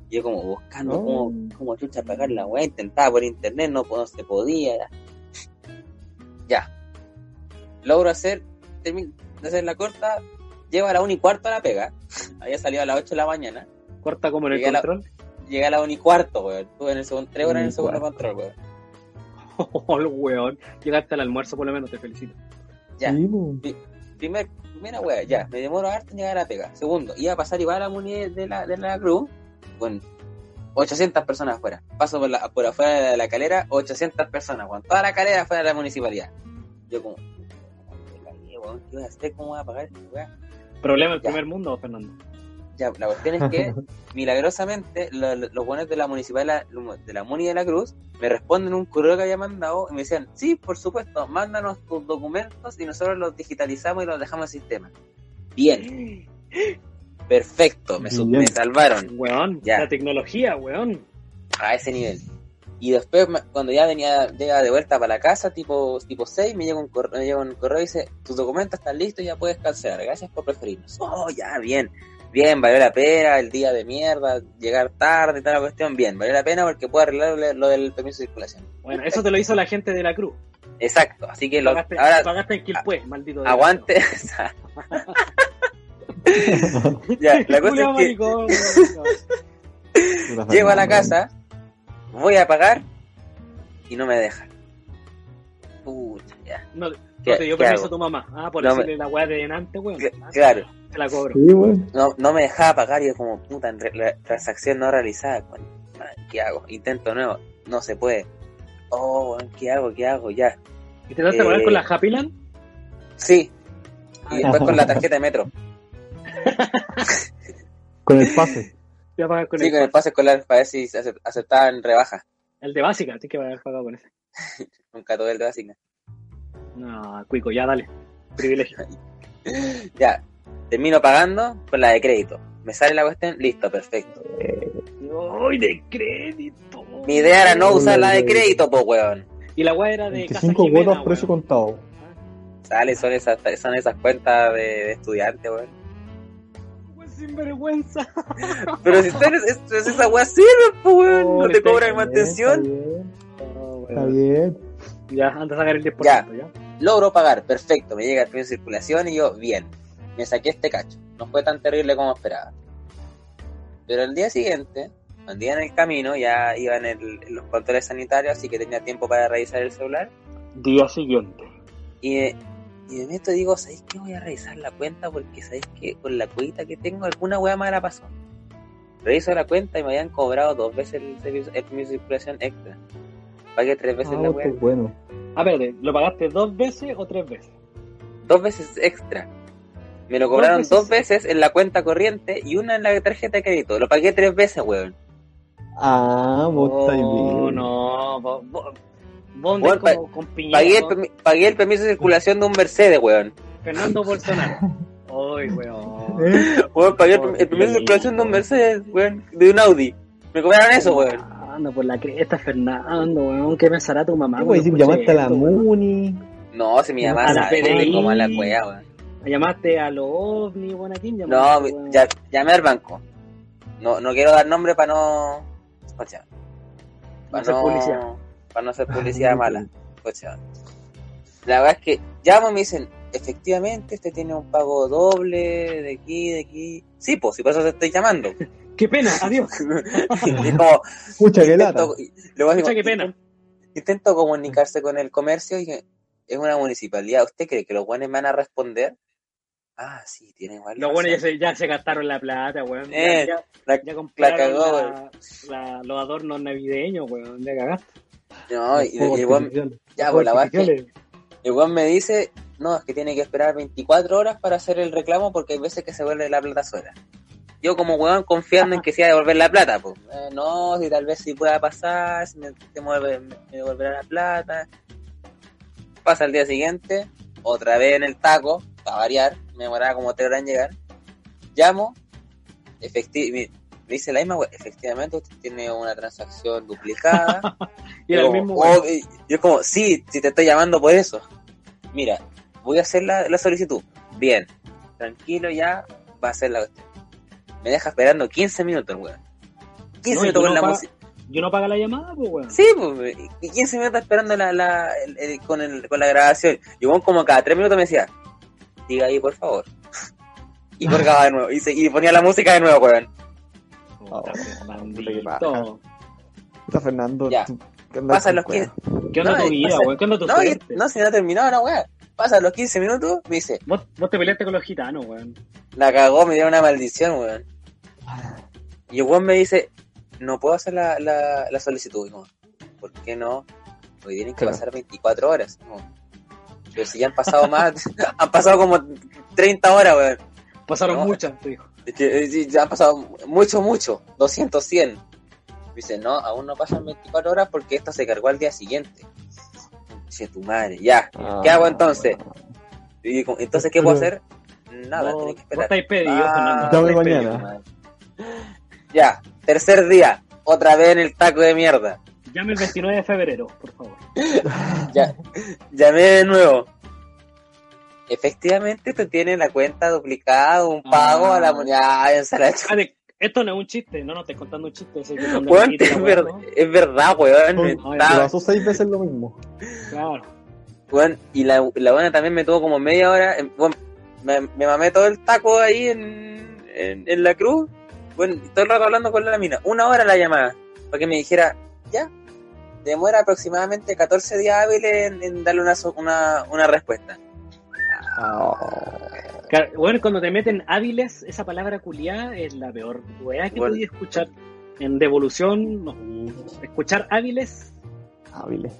Yo como buscando Oh. cómo, cómo chucha pagar la weá, intentaba por internet, no, no se podía. Ya. Ya. Logro hacer, termino de hacer la corta, llego a la 1 y cuarto a la pega. Había salido a las 8 de la mañana. Corta como en el Llegué a la- control. Llegué a la 1 y cuarto, weón. Estuve en el segundo, tres horas en el segundo control, weón. Oh, el weón. Llegaste al almuerzo, por lo menos, te felicito. Ya. Sí, primer, primera wea, ya, me demoro harto en llegar a la pega. Segundo, iba a pasar igual a la muni de la, de la cruz, con 800 personas afuera. Paso por, la, por afuera de la calera, 800 personas, con toda la calera afuera de la municipalidad. Yo como, ¿qué voy a hacer? ¿Cómo voy a pagar? ¿Problema del primer mundo, Fernando? Ya, la cuestión es que, milagrosamente, lo- lo- los buenos de la municipalidad, de la Muni de la Cruz, me responden un correo que había mandado y me decían, sí, por supuesto, mándanos tus documentos y nosotros los digitalizamos y los dejamos en el sistema. Bien, perfecto, me, su- Bien. me salvaron Weón, Ya. la tecnología, weón. a ese nivel. Y después, cuando ya venía llega de vuelta para la casa, tipo tipo 6, me llega un correo, me llega un correo y dice, tus documentos están listos, ya puedes cancelar. Gracias por preferirnos. Oh, ya, bien. Bien, valió la pena, el día de mierda, llegar tarde y toda la cuestión, bien, valió la pena porque puedo arreglar lo- del permiso de circulación. Bueno, eso te lo hizo la gente de la cruz. Exacto, así que lo, Pagaste, ahora pagaste en Quilpué, maldito. desgraciado. aguante. ya, la cosa es que llego a la casa, voy a pagar y no me dejan. Pucha, ya. No, no ¿Qué- te dio permiso hago? tu mamá. Ah, por No decirle la weá de delante, weón. Cl- Claro. Te la cobro. Sí, no, no me dejaba pagar y yo como, puta, en re- la transacción no realizada. madre, ¿Qué hago? Intento nuevo. No se puede. Oh, weón, ¿qué hago? ¿Qué hago? Ya. ¿Y te das a pagar Eh, con la Happyland? Sí. Ah, Y después con la tarjeta de metro. Con el pase. Te vas a pagar con Sí, el, con el pase escolar para ver si aceptaban rebaja. el de básica, tienes que haber pagado con ese. Nunca todo el de básica. No, cuico, ya dale. Privilegio. Ya. Termino pagando con la de crédito. Me sale la cuestión, listo, perfecto. ¡Ay, de crédito! Mi idea era no usar la de crédito, po, weón. Y la weá era de Casa 25 Jimena, cuotas, precio contado. Sale, son esas, son esas cuentas de, de estudiante, weón. Weón, sinvergüenza. Pero si ustedes, es, es- esa weá sirve, po, weón. Oh, No te cobran Bien, mantención. Está bien, Oh, está bien. Ya, anda a sacar el 10%, Ya. ya. Logro pagar, perfecto. Me llega el premio de circulación y yo, bien. Me saqué este cacho. No fue tan terrible como esperaba. Pero el día siguiente, un día en el camino, ya iba en, el- en los controles sanitarios, así que tenía tiempo para revisar el celular. Día siguiente. Y, y de esto digo, ¿sabéis qué? Voy a revisar la cuenta porque sabéis que con la cuita que tengo alguna weá mala pasó. Reviso la cuenta y me habían cobrado dos veces el, servicio, el permiso de circulación extra. Pagué tres veces Ah, la bueno. A ver, ¿lo pagaste dos veces o tres veces? Dos veces extra. Me lo cobraron veces. dos veces en la cuenta corriente y una en la tarjeta de crédito. Lo pagué tres veces, weón. Ah, vos estáis Oh, bien. no. Vos, vos, vos Bueno, andás como con piñera, Pagué el, ¿no? permi- pagué el permiso de circulación de un Mercedes, weón. Fernando Bolsonaro. Ay, weón. Weón, pagué el, Oh, el permiso de circulación de un Mercedes, weón. De un Audi. Me cobraron eso, weón. Fernando, por la cresta, Fernando, weón. ¿Qué pensará tu mamá? ¿Qué decir? Llamaste a la? Muni. No, si mi mamá sabe como a la cueva, weón. Llamaste a los ovni, weón, ¿a quién No, llamaste, weón? ya, llamé al banco. No, no quiero dar nombre para no. Escucha. No publicidad. Para no hacer publicidad mala. La verdad es que llamo y me dicen, efectivamente, usted tiene un pago doble de aquí, de aquí. Sí, pues, si por eso te estoy llamando. Qué pena, adiós. y es como, Pucha, qué lata. digo, Pucha, qué pena. intento- Intento comunicarse con el comercio y que es una municipalidad. ¿Usted cree que los buenos me van a responder? Ah, sí, tiene igual. Los buenos ya se, ya se gastaron la plata, weón. Ya- Eh, ya, La- ya compraron cagó, la- la- los adornos navideños, weón. Ya cagaste. no, y, y el weón- ya, pues la. El weón me dice, no, es que tiene que esperar 24 horas para hacer el reclamo porque hay veces que se vuelve la plata sola. Yo como weón confiando en que se iba a devolver la plata, pues. Eh, no, si tal vez sí pueda pasar, si me, se mueve- me- me devolverá la plata. Pasa el día siguiente, otra vez en el taco, para variar, me demoraba como 3 horas en llegar. Llamo, efecti me, dice la misma efectivamente usted tiene una transacción duplicada. Y era el Yo, mismo, oh, yo como, sí, si te estoy llamando por eso. Mira, voy a hacer la, la solicitud. Bien, tranquilo ya, va a hacer la cuestión. Me deja esperando 15 minutos, weón. 15 No, minutos con no la música. Yo no paga la llamada, pues, weón. Sí, pues, y 15 minutos esperando la, la, el- el- con, el, con la grabación. Y weón como cada 3 minutos me decía, diga ahí por favor. Y colgaba de nuevo. Y, se- y ponía la música de nuevo, weón. Puta, Oh. Puta, Fernando. Ya. tú- Pasan con los cueva. 15. ¿Qué onda No, tu vida, pasa- weón? ¿Qué onda tu No, y- no, si no ha terminado la weá. Pasan los 15 minutos, me dice, Vos, vos te peleaste con los gitanos, weón. La cagó, me dio una maldición, weón. Y el weón me dice, no puedo hacer la, la, la solicitud. Como, ¿por qué no? Porque tienen que Claro. pasar 24 horas. Como, pero si ya han pasado más, han pasado como 30 horas, weón. Pasaron No. muchas, te dijo. Es que, eh, ya han pasado mucho, mucho. 200, 100. Dice, no, aún no pasan 24 horas porque esto se cargó al día siguiente. Dice, tu madre, ya. ¿Qué hago entonces? Y entonces, ¿qué puedo hacer? Nada, No, tenés que esperar. estáis pedido, Ah, estáis pedido. mañana. Ya, tercer día, otra vez en el taco de mierda. Llame el 29 de febrero, por favor. Ya, llamé de nuevo. Efectivamente, tú tienes la cuenta duplicada, un pago Ah. a la moneda. He hecho. Ah, esto no es un chiste, no, no estoy contando un chiste. Weón, dijiste es, la ver- es verdad, weón. Te pasó seis veces lo mismo. Claro. weón, y la, la buena también me tuvo como media hora. en- weón, me, me mamé todo el taco ahí en, en, en la cruz. Bueno, todo el rato hablando con la mina. Una hora la llamada. Para que me dijera, ya. Demora aproximadamente 14 días hábiles en, en darle una, una, una respuesta. Claro, Bueno, cuando te meten hábiles, esa palabra culiada es la peor weá que Bueno. podía escuchar. En devolución, no. escuchar hábiles Hábiles.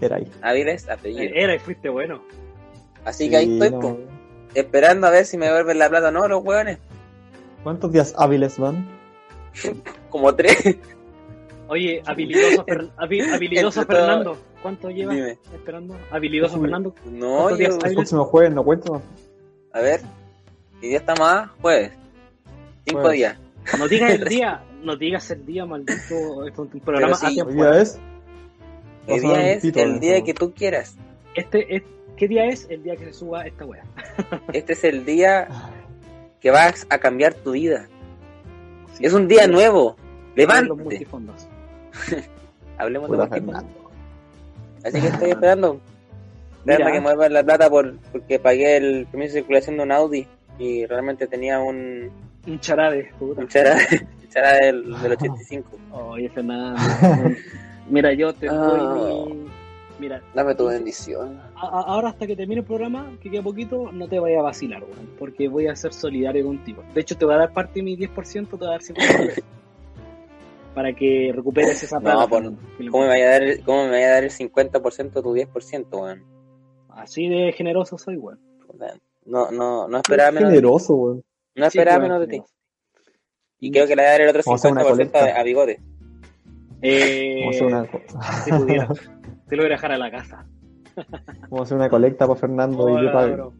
Era ahí. Hábiles, apellido. eh, era y fuiste bueno. Así que ahí estoy, no. esperando a ver si me devuelven la plata o no, los hueones. ¿Cuántos días hábiles van? Como tres. Oye, habilidoso, Fer- habi- habilidoso Entre todo- Fernando, ¿cuánto llevas Dime. esperando? Habilidoso Sí. Fernando. No, ¿Cuántos días yo? El próximo jueves no cuento. a ver. ¿Y día está más? Jueves. Cinco Jueves. días. No digas el día, no digas el día, maldito. Esto es un programa sí, tiempo. día es. El día es pito el día que tú quieras. Este es, ¿Qué día es? El día que se suba esta wea. Este es el día que vas a cambiar tu vida. Es un día nuevo. Los Levántate. Hablemos de Puta multifondos. Fernando. Así que estoy esperando. Esperando que muevan la plata por, porque pagué el permiso de circulación de un Audi y realmente tenía un, Un charade, puta. un chara, un chara del, del 85. Oye, Fernando. Mira, yo te doy mi, Mira, Dame tu bendición. ahora hasta que termine el programa, que queda poquito, no te vaya a vacilar, weón, porque voy a ser solidario contigo. De hecho, te voy a dar parte de mi 10%, te voy a dar 50 pesos. Para que recuperes esa plata. No, por- ¿Cómo me vaya a dar, el- cómo me vaya a dar el 50% de tu 10%, weón? Así de generoso soy, weón. No, no, no esperaba menos de ti. generoso, weón. No Sí, esperaba weón, menos de ti. Y creo que le voy a dar el otro Vamos a hacer una 50% a, a Bigote. Eh, Vamos a hacer una, co- si pudiera, te lo voy a dejar a la casa. vamos a hacer una colecta para Fernando y Hola, yo para bro.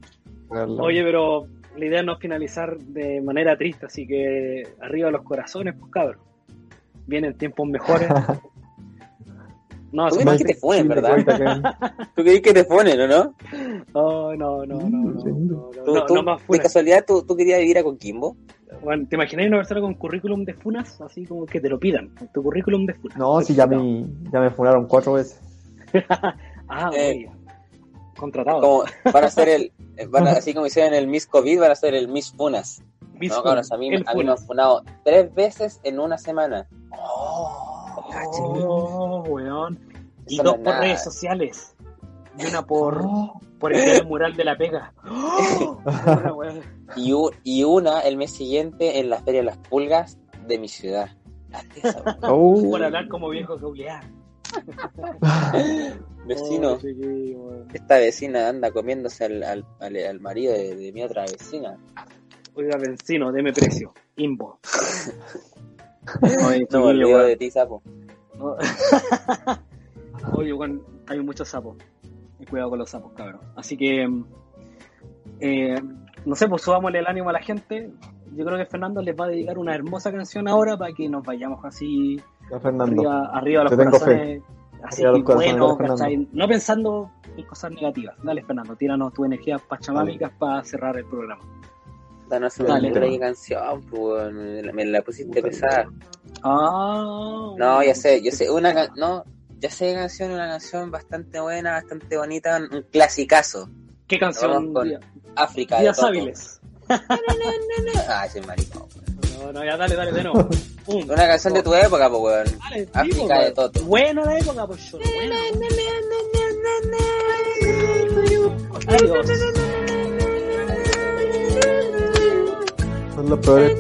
Oye, pero la idea no es finalizar de manera triste, así que arriba los corazones, pues cabros. Vienen tiempos mejores. No, Tú sí, querés que te funen, Sí, ¿verdad? ¿Tú querés que te ponen, o no? oh, no, no, no, no, no, no, ¿Tú, no, tú, no más de casualidad, ¿tú, tú querías vivir a Coquimbo? Bueno, ¿Te imaginas una persona con currículum de funas? Así como que te lo pidan, tu currículum de funas. No, si ya me, ya me funaron cuatro veces. Ah, Eh. Contratado. Como van a ser el, van a- así como hicieron el Miss COVID, van a ser el Miss Funas. No, cabros, a mí, a mí me han funado tres veces en una semana. Oh, caché. Oh, weón. Y Eso dos no por nada. redes sociales. Y una por, por el mural de la pega. Oh, y, u- y una el mes siguiente en la Feria de las Pulgas de mi ciudad. Oh, Por hablar como viejo culiar. Vecino, Oh, esta vecina anda comiéndose al, al, al, al marido de, de mi otra vecina. Oiga, vecino, deme precio. Imbo. Oye, No me olvido de ti, sapo. No. Oye, weón, hay muchos sapos. Cuidado con los sapos, cabrón. Así que, eh, no sé, pues subámosle el ánimo a la gente. Yo creo que Fernando les va a dedicar una hermosa canción ahora para que nos vayamos así Fernando. arriba, arriba los Te tengo corazones. Así los corazones, bueno, no pensando en cosas negativas. Dale, Fernando, tíranos tu energía pachamámicas para cerrar el programa. Danos una Dale. letra y canción, pues, me, la- me la pusiste pesada. Ah, No, ya sé, yo sé, una can- no, ya sé qué canción, una canción bastante buena, bastante bonita, un, un clasicazo. ¿Qué canción? Vamos con Día- África de Días hábiles. Ah, ese maricón. weón. No, no, ya dale, dale, de nuevo. Una canción de tu época, pues, weón. Dale, África pues, de Toto. Buena la época, pues yo. Buena. Adiós. Son los peores.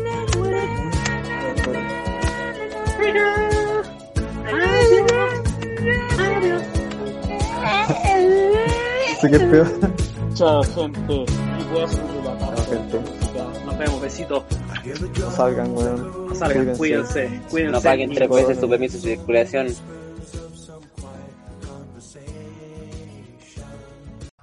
Sí que es peor. Chao, gente. Y voy a subir la Chao, gente. Nos vemos, besitos. No salgan, weón. No salgan, Cuídense. cuídense. No paguen tres veces su permiso de circulación.